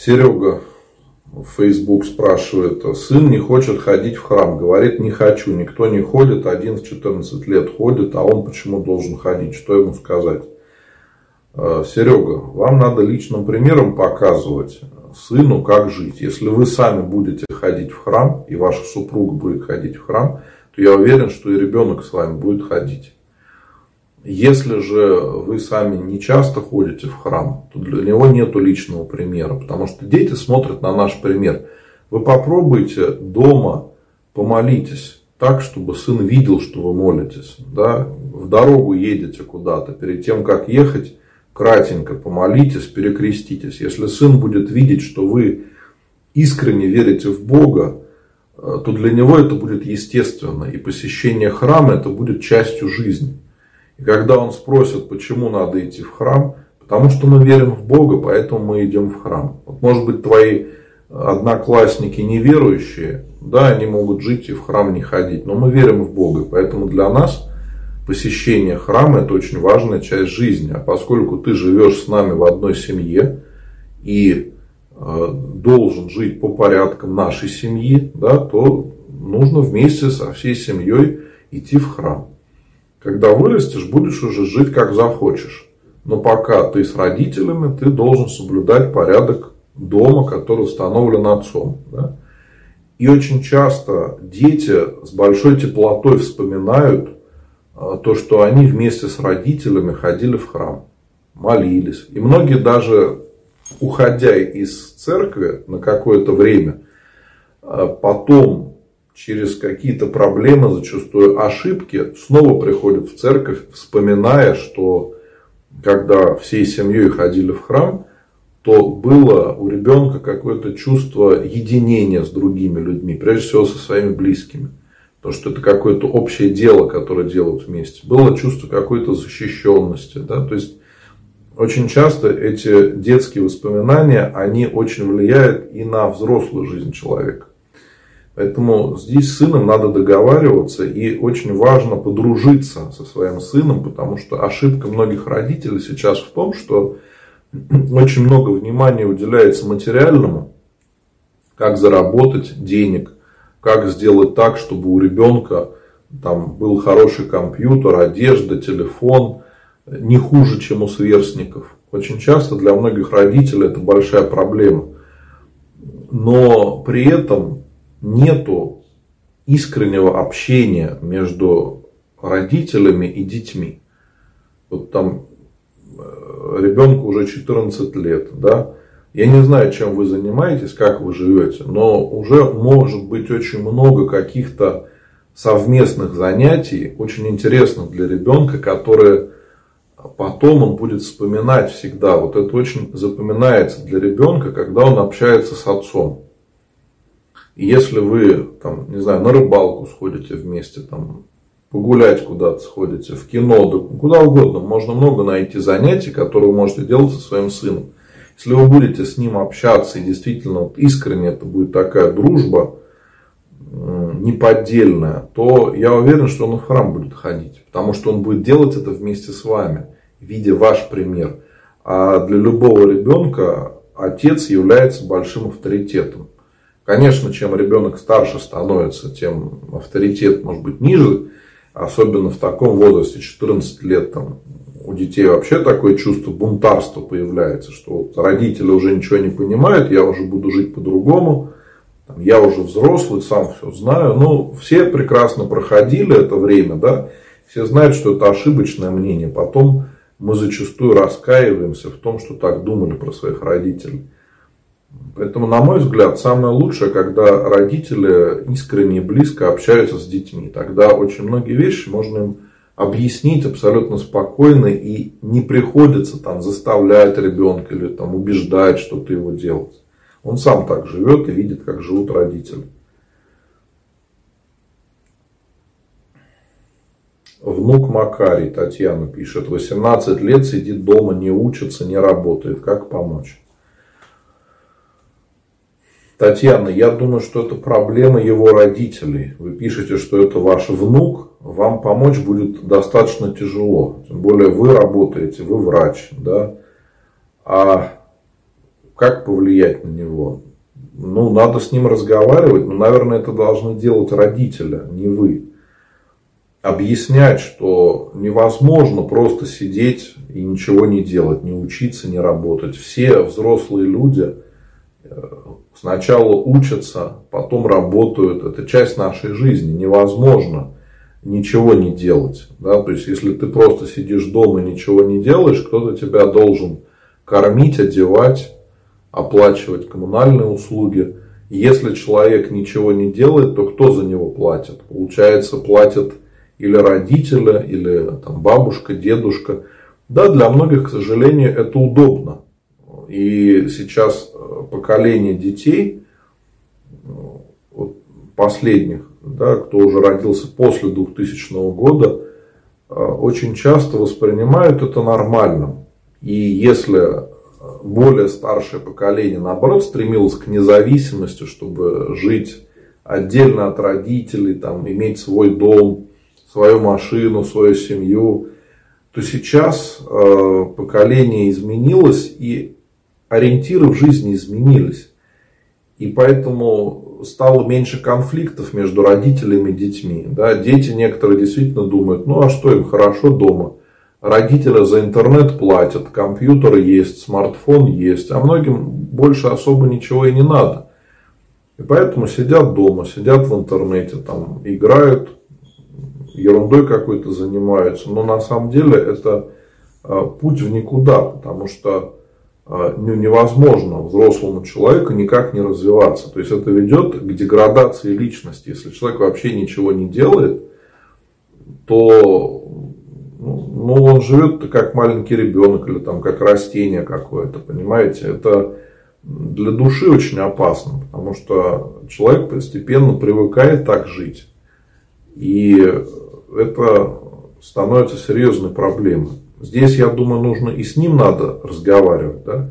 Серега в Facebook спрашивает, сын не хочет ходить в храм, говорит, не хочу, никто не ходит, один в 14 лет ходит, а он почему должен ходить, что ему сказать? Э, Серега, вам надо личным примером показывать сыну, как жить. Если вы сами будете ходить в храм, и ваша супруга будет ходить в храм, то я уверен, что и ребенок с вами будет ходить. Если же вы сами не часто ходите в храм, то для него нет личного примера, потому что дети смотрят на наш пример. Вы попробуйте дома помолитесь так, чтобы сын видел, что вы молитесь. Да? В дорогу едете куда-то, перед тем, как ехать, кратенько помолитесь, перекреститесь. Если сын будет видеть, что вы искренне верите в Бога, э, то для него это будет естественно. И посещение храма это будет частью жизни. И когда он спросит, почему надо идти в храм, потому что мы верим в Бога, поэтому мы идем в храм. Вот, может быть, твои одноклассники неверующие, да, они могут жить и в храм не ходить, но мы верим в Бога, поэтому для нас посещение храма это очень важная часть жизни. А поскольку ты живешь с нами в одной семье и э, должен жить по порядкам нашей семьи, да, то нужно вместе со всей семьей идти в храм. Когда вырастешь, будешь уже жить как захочешь. Но пока ты с родителями, ты должен соблюдать порядок дома, который установлен отцом. Да? И очень часто дети с большой теплотой вспоминают а, то, что они вместе с родителями ходили в храм, молились. И многие даже, уходя из церкви на какое-то время, а, потом через какие-то проблемы, зачастую ошибки, снова приходят в церковь, вспоминая, что когда всей семьей ходили в храм, то было у ребенка какое-то чувство единения с другими людьми, прежде всего со своими близкими. То, что это какое-то общее дело, которое делают вместе. Было чувство какой-то защищенности. Да? То есть, очень часто эти детские воспоминания, они очень влияют и на взрослую жизнь человека. Поэтому здесь с сыном надо договариваться и очень важно подружиться со своим сыном, потому что ошибка многих родителей сейчас в том, что очень много внимания уделяется материальному, как заработать денег, как сделать так, чтобы у ребенка там был хороший компьютер, одежда, телефон, не хуже, чем у сверстников. Очень часто для многих родителей это большая проблема. Но при этом нету искреннего общения между родителями и детьми. Вот там э, ребенку уже 14 лет, да, я не знаю, чем вы занимаетесь, как вы живете, но уже может быть очень много каких-то совместных занятий, очень интересных для ребенка, которые потом он будет вспоминать всегда. Вот это очень запоминается для ребенка, когда он общается с отцом. Если вы, там, не знаю, на рыбалку сходите вместе, там, погулять куда-то сходите, в кино, да куда угодно, можно много найти занятий, которые вы можете делать со своим сыном. Если вы будете с ним общаться и действительно вот искренне это будет такая дружба неподдельная, то я уверен, что он в храм будет ходить. Потому что он будет делать это вместе с вами, видя ваш пример. А для любого ребенка отец является большим авторитетом. Конечно, чем ребенок старше становится, тем авторитет может быть ниже. Особенно в таком возрасте, 14 лет, там, у детей вообще такое чувство бунтарства появляется, что вот родители уже ничего не понимают, я уже буду жить по-другому, я уже взрослый, сам все знаю. Ну, все прекрасно проходили это время, да, все знают, что это ошибочное мнение. Потом мы зачастую раскаиваемся в том, что так думали про своих родителей. Поэтому, на мой взгляд, самое лучшее, когда родители искренне и близко общаются с детьми. Тогда очень многие вещи можно им объяснить абсолютно спокойно и не приходится там заставлять ребенка или там убеждать что-то его делать. Он сам так живет и видит, как живут родители. Внук Макарий, Татьяна пишет, 18 лет сидит дома, не учится, не работает. Как помочь? Татьяна, я думаю, что это проблема его родителей. Вы пишете, что это ваш внук, вам помочь будет достаточно тяжело. Тем более вы работаете, вы врач, да. А как повлиять на него? Ну, надо с ним разговаривать, но, наверное, это должны делать родители, не вы. Объяснять, что невозможно просто сидеть и ничего не делать, не учиться, не работать. Все взрослые люди э, сначала учатся, потом работают. Это часть нашей жизни. Невозможно ничего не делать. Да? То есть, если ты просто сидишь дома и ничего не делаешь, кто-то тебя должен кормить, одевать, оплачивать коммунальные услуги. Если человек ничего не делает, то кто за него платит? Получается, платят или родители, или там, бабушка, дедушка. Да, для многих, к сожалению, это удобно. И сейчас поколение детей, вот последних, да, кто уже родился после 2000 года, э, очень часто воспринимают это нормальным. И если более старшее поколение, наоборот, стремилось к независимости, чтобы жить отдельно от родителей, там, иметь свой дом, свою машину, свою семью, то сейчас э, поколение изменилось и ориентиры в жизни изменились. И поэтому стало меньше конфликтов между родителями и детьми. Да? Дети некоторые действительно думают, ну а что им хорошо дома. Родители за интернет платят, компьютер есть, смартфон есть, а многим больше особо ничего и не надо. И поэтому сидят дома, сидят в интернете, там, играют, ерундой какой-то занимаются. Но на самом деле это а, путь в никуда, потому что невозможно взрослому человеку никак не развиваться. То есть это ведет к деградации личности. Если человек вообще ничего не делает, то ну, он живет как маленький ребенок или там как растение какое-то, понимаете? Это для души очень опасно, потому что человек постепенно привыкает так жить. И это становится серьезной проблемой. Здесь, я думаю, нужно и с ним надо разговаривать, да?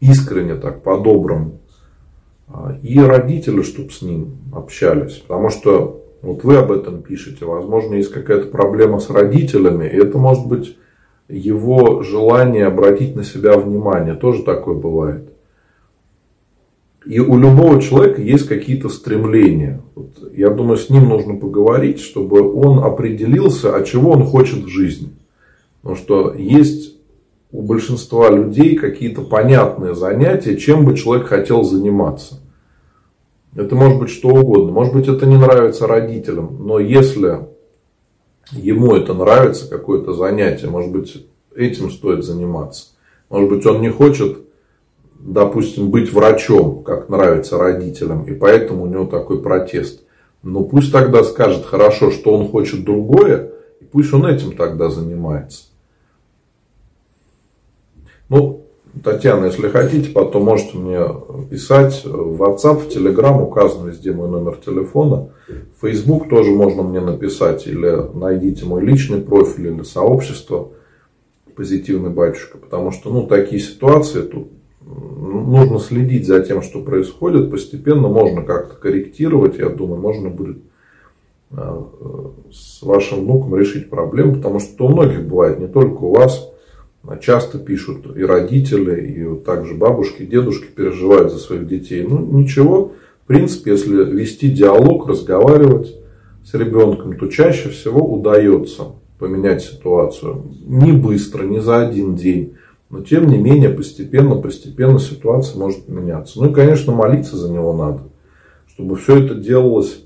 искренне так, по-доброму. И родители, чтобы с ним общались. Потому что вот вы об этом пишете. Возможно, есть какая-то проблема с родителями. И это может быть его желание обратить на себя внимание. Тоже такое бывает. И у любого человека есть какие-то стремления. Вот я думаю, с ним нужно поговорить, чтобы он определился, а чего он хочет в жизни. Потому что есть у большинства людей какие-то понятные занятия, чем бы человек хотел заниматься. Это может быть что угодно. Может быть, это не нравится родителям. Но если ему это нравится, какое-то занятие, может быть, этим стоит заниматься. Может быть, он не хочет, допустим, быть врачом, как нравится родителям, и поэтому у него такой протест. Но пусть тогда скажет хорошо, что он хочет другое, и пусть он этим тогда занимается. Ну, Татьяна, если хотите, потом можете мне писать в WhatsApp, в Telegram, указан везде мой номер телефона. В Facebook тоже можно мне написать, или найдите мой личный профиль или сообщество «Позитивный батюшка», потому что ну, такие ситуации тут нужно следить за тем, что происходит. Постепенно можно как-то корректировать. Я думаю, можно будет э, с вашим внуком решить проблему, потому что у многих бывает, не только у вас – часто пишут и родители, и также бабушки, дедушки переживают за своих детей. Ну, ничего. В принципе, если вести диалог, разговаривать с ребенком, то чаще всего удается поменять ситуацию. Не быстро, не за один день. Но тем не менее, постепенно, постепенно ситуация может меняться. Ну и, конечно, молиться за него надо. Чтобы все это делалось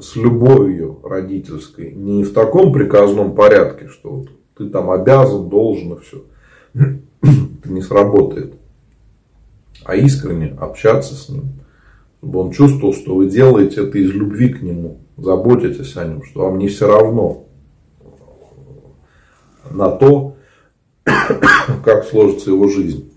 с любовью родительской. Не в таком приказном порядке, что вот ты там обязан, должен и все. Это не сработает. А искренне общаться с ним. Чтобы он чувствовал, что вы делаете это из любви к нему. Заботитесь о нем, что вам не все равно на то, как сложится его жизнь.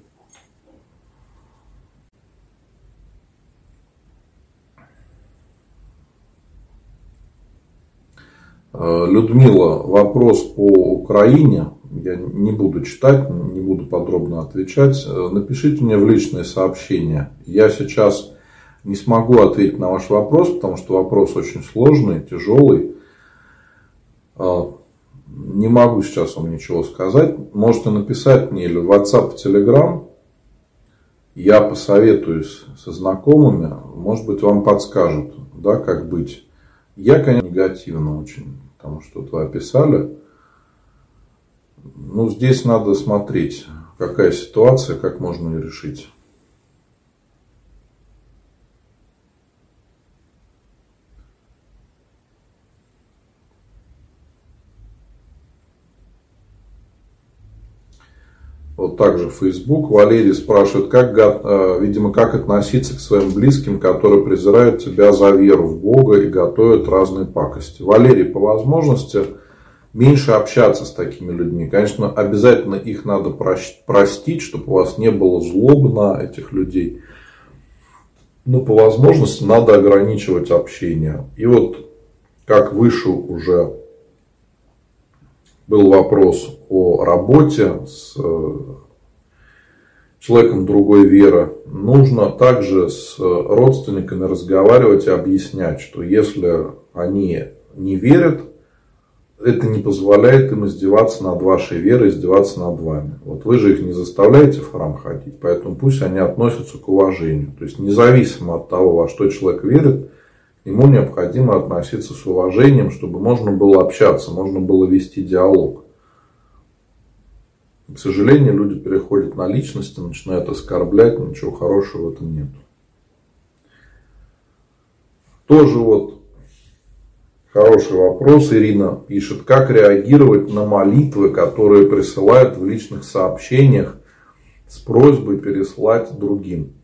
Людмила, вопрос по Украине. Я не буду читать, не буду подробно отвечать. Э, напишите мне в личные сообщения. Я сейчас не смогу ответить на ваш вопрос, потому что вопрос очень сложный, тяжелый. Э, не могу сейчас вам ничего сказать. Можете написать мне или в WhatsApp, в Telegram. Я посоветуюсь со знакомыми. Может быть, вам подскажут, да, как быть. Я, конечно, негативно очень, потому что вот вы описали. Ну, здесь надо смотреть, какая ситуация, как можно ее решить. Вот также Facebook. Валерий спрашивает, как, э, видимо, как относиться к своим близким, которые презирают тебя за веру в Бога и готовят разные пакости. Валерий, по возможности меньше общаться с такими людьми. Конечно, обязательно их надо простить, чтобы у вас не было злобы на этих людей. Но по возможности надо ограничивать общение. И вот как выше уже был вопрос о работе с э, человеком другой веры, нужно также с родственниками разговаривать и объяснять, что если они не верят, это не позволяет им издеваться над вашей верой, издеваться над вами. Вот вы же их не заставляете в храм ходить, поэтому пусть они относятся к уважению. То есть независимо от того, во что человек верит, ему необходимо относиться с уважением, чтобы можно было общаться, можно было вести диалог. К сожалению, люди переходят на личности, начинают оскорблять, ничего хорошего в этом нет. Тоже вот хороший вопрос. Ирина пишет, как реагировать на молитвы, которые присылают в личных сообщениях с просьбой переслать другим.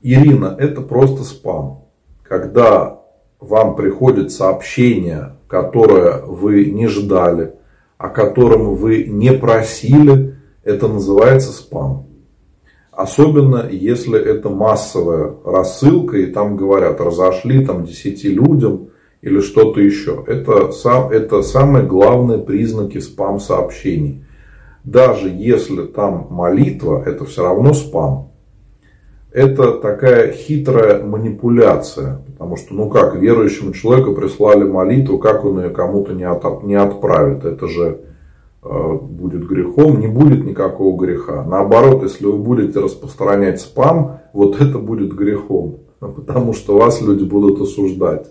Ирина, это просто спам. Когда вам приходит сообщение, которое вы не ждали, о котором вы не просили, это называется спам. Особенно если это массовая рассылка, и там говорят, разошли там 10 людям или что-то еще. Это, сам, это самые главные признаки спам-сообщений. Даже если там молитва, это все равно спам это такая хитрая манипуляция. Потому что, ну как, верующему человеку прислали молитву, как он ее кому-то не, от, не отправит. Это же э, будет грехом, не будет никакого греха. Наоборот, если вы будете распространять спам, вот это будет грехом. Потому что вас люди будут осуждать.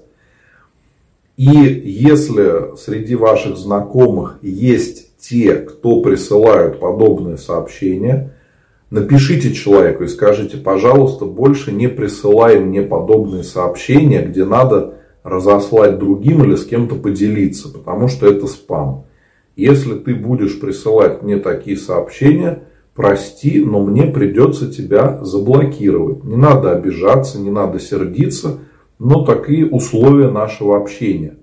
И если среди ваших знакомых есть те, кто присылают подобные сообщения, Напишите человеку и скажите, пожалуйста, больше не присылай мне подобные сообщения, где надо разослать другим или с кем-то поделиться, потому что это спам. Если ты будешь присылать мне такие сообщения, прости, но мне придется тебя заблокировать. Не надо обижаться, не надо сердиться, но такие условия нашего общения.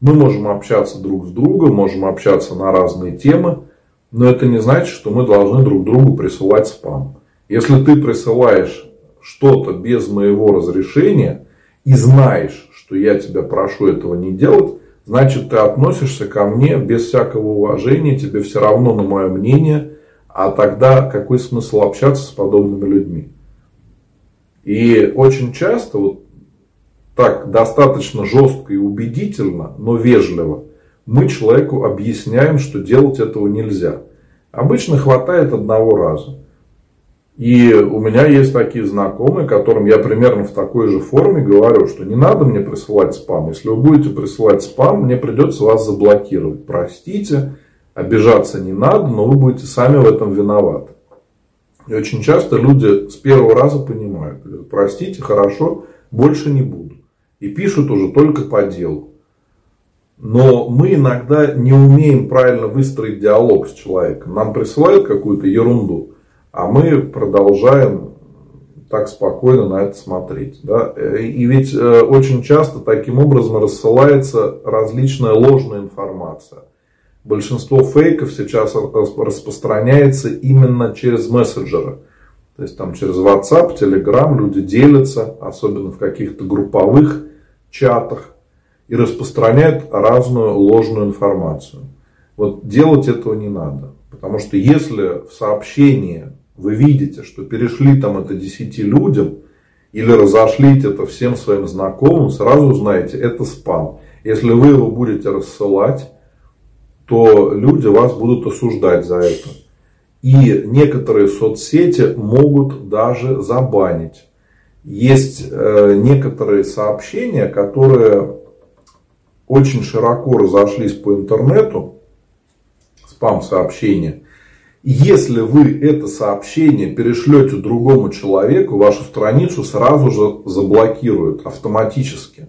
Мы можем общаться друг с другом, можем общаться на разные темы, но это не значит, что мы должны друг другу присылать спам. Если ты присылаешь что-то без моего разрешения и знаешь, что я тебя прошу этого не делать, значит ты относишься ко мне без всякого уважения, тебе все равно на мое мнение, а тогда какой смысл общаться с подобными людьми? И очень часто вот так достаточно жестко и убедительно, но вежливо – мы человеку объясняем, что делать этого нельзя. Обычно хватает одного раза. И у меня есть такие знакомые, которым я примерно в такой же форме говорю, что не надо мне присылать спам. Если вы будете присылать спам, мне придется вас заблокировать. Простите, обижаться не надо, но вы будете сами в этом виноваты. И очень часто люди с первого раза понимают, говорят, простите, хорошо, больше не буду. И пишут уже только по делу. Но мы иногда не умеем правильно выстроить диалог с человеком. Нам присылают какую-то ерунду, а мы продолжаем так спокойно на это смотреть. Да? И ведь э, очень часто таким образом рассылается различная ложная информация. Большинство фейков сейчас распространяется именно через мессенджеры. То есть там через WhatsApp, Telegram люди делятся, особенно в каких-то групповых чатах, и распространяют разную ложную информацию. Вот делать этого не надо. Потому что если в сообщении вы видите, что перешли там это 10 людям, или разошлите это всем своим знакомым, сразу узнаете, это спам. Если вы его будете рассылать, то люди вас будут осуждать за это. И некоторые соцсети могут даже забанить. Есть э, некоторые сообщения, которые очень широко разошлись по интернету, спам-сообщения. Если вы это сообщение перешлете другому человеку, вашу страницу сразу же заблокируют автоматически.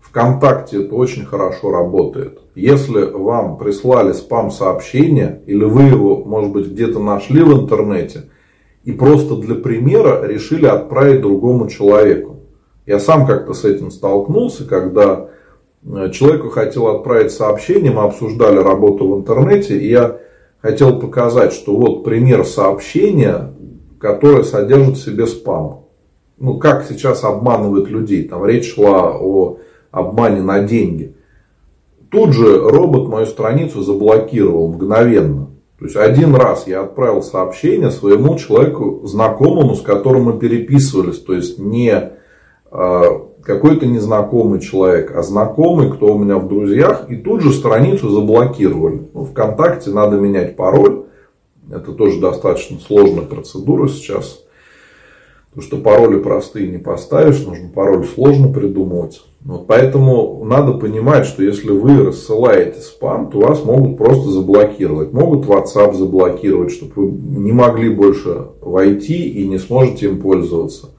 ВКонтакте это очень хорошо работает. Если вам прислали спам-сообщение, или вы его, может быть, где-то нашли в интернете, и просто для примера решили отправить другому человеку. Я сам как-то с этим столкнулся, когда человеку хотел отправить сообщение, мы обсуждали работу в интернете, и я хотел показать, что вот пример сообщения, которое содержит в себе спам. Ну, как сейчас обманывают людей. Там речь шла о обмане на деньги. Тут же робот мою страницу заблокировал мгновенно. То есть один раз я отправил сообщение своему человеку, знакомому, с которым мы переписывались. То есть не а, какой-то незнакомый человек, а знакомый, кто у меня в друзьях, и тут же страницу заблокировали. Ну, Вконтакте надо менять пароль. Это тоже достаточно сложная процедура сейчас. Потому что пароли простые не поставишь, нужно пароль сложно придумывать. Вот поэтому надо понимать, что если вы рассылаете спам, то вас могут просто заблокировать. Могут WhatsApp заблокировать, чтобы вы не могли больше войти и не сможете им пользоваться.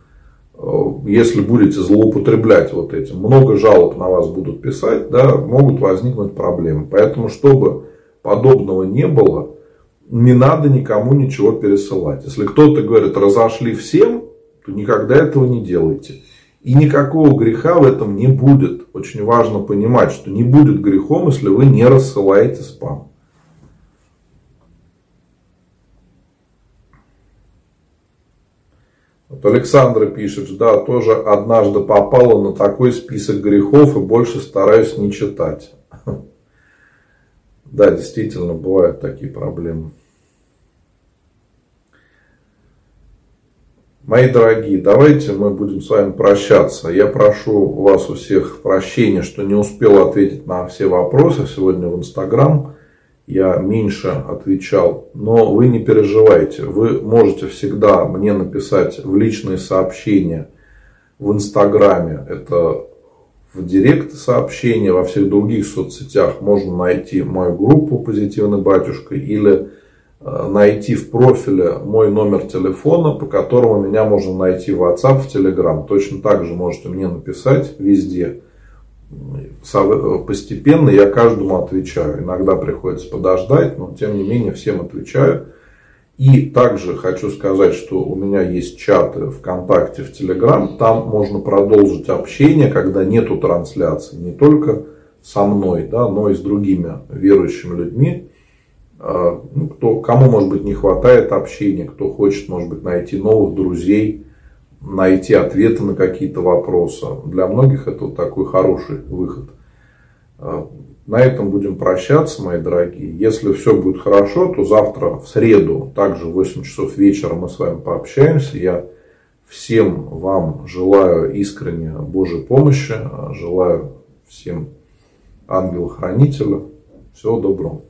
Если будете злоупотреблять вот этим, много жалоб на вас будут писать, да, могут возникнуть проблемы. Поэтому, чтобы подобного не было, не надо никому ничего пересылать. Если кто-то говорит, разошли всем, то никогда этого не делайте. И никакого греха в этом не будет. Очень важно понимать, что не будет грехом, если вы не рассылаете спам. Вот Александра пишет, да, тоже однажды попала на такой список грехов и больше стараюсь не читать. Да, действительно, бывают такие проблемы. Мои дорогие, давайте мы будем с вами прощаться. Я прошу у вас у всех прощения, что не успел ответить на все вопросы сегодня в Инстаграм. Я меньше отвечал, но вы не переживайте. Вы можете всегда мне написать в личные сообщения в Инстаграме. Это в директ сообщения, во всех других соцсетях можно найти мою группу «Позитивный батюшка» или Э, найти в профиле мой номер телефона, по которому меня можно найти в WhatsApp, в Telegram. Точно так же можете мне написать везде. Постепенно я каждому отвечаю. Иногда приходится подождать, но тем не менее всем отвечаю. И также хочу сказать, что у меня есть чаты ВКонтакте, в Телеграм. Там можно продолжить общение, когда нету трансляции. Не только со мной, да, но и с другими верующими людьми. А, ну, кто, кому, может быть, не хватает общения, кто хочет, может быть, найти новых друзей, найти ответы на какие-то вопросы. Для многих это вот такой хороший выход. А, на этом будем прощаться, мои дорогие. Если все будет хорошо, то завтра в среду, также в 8 часов вечера мы с вами пообщаемся. Я всем вам желаю искренне Божьей помощи, желаю всем ангела-хранителя. Всего доброго.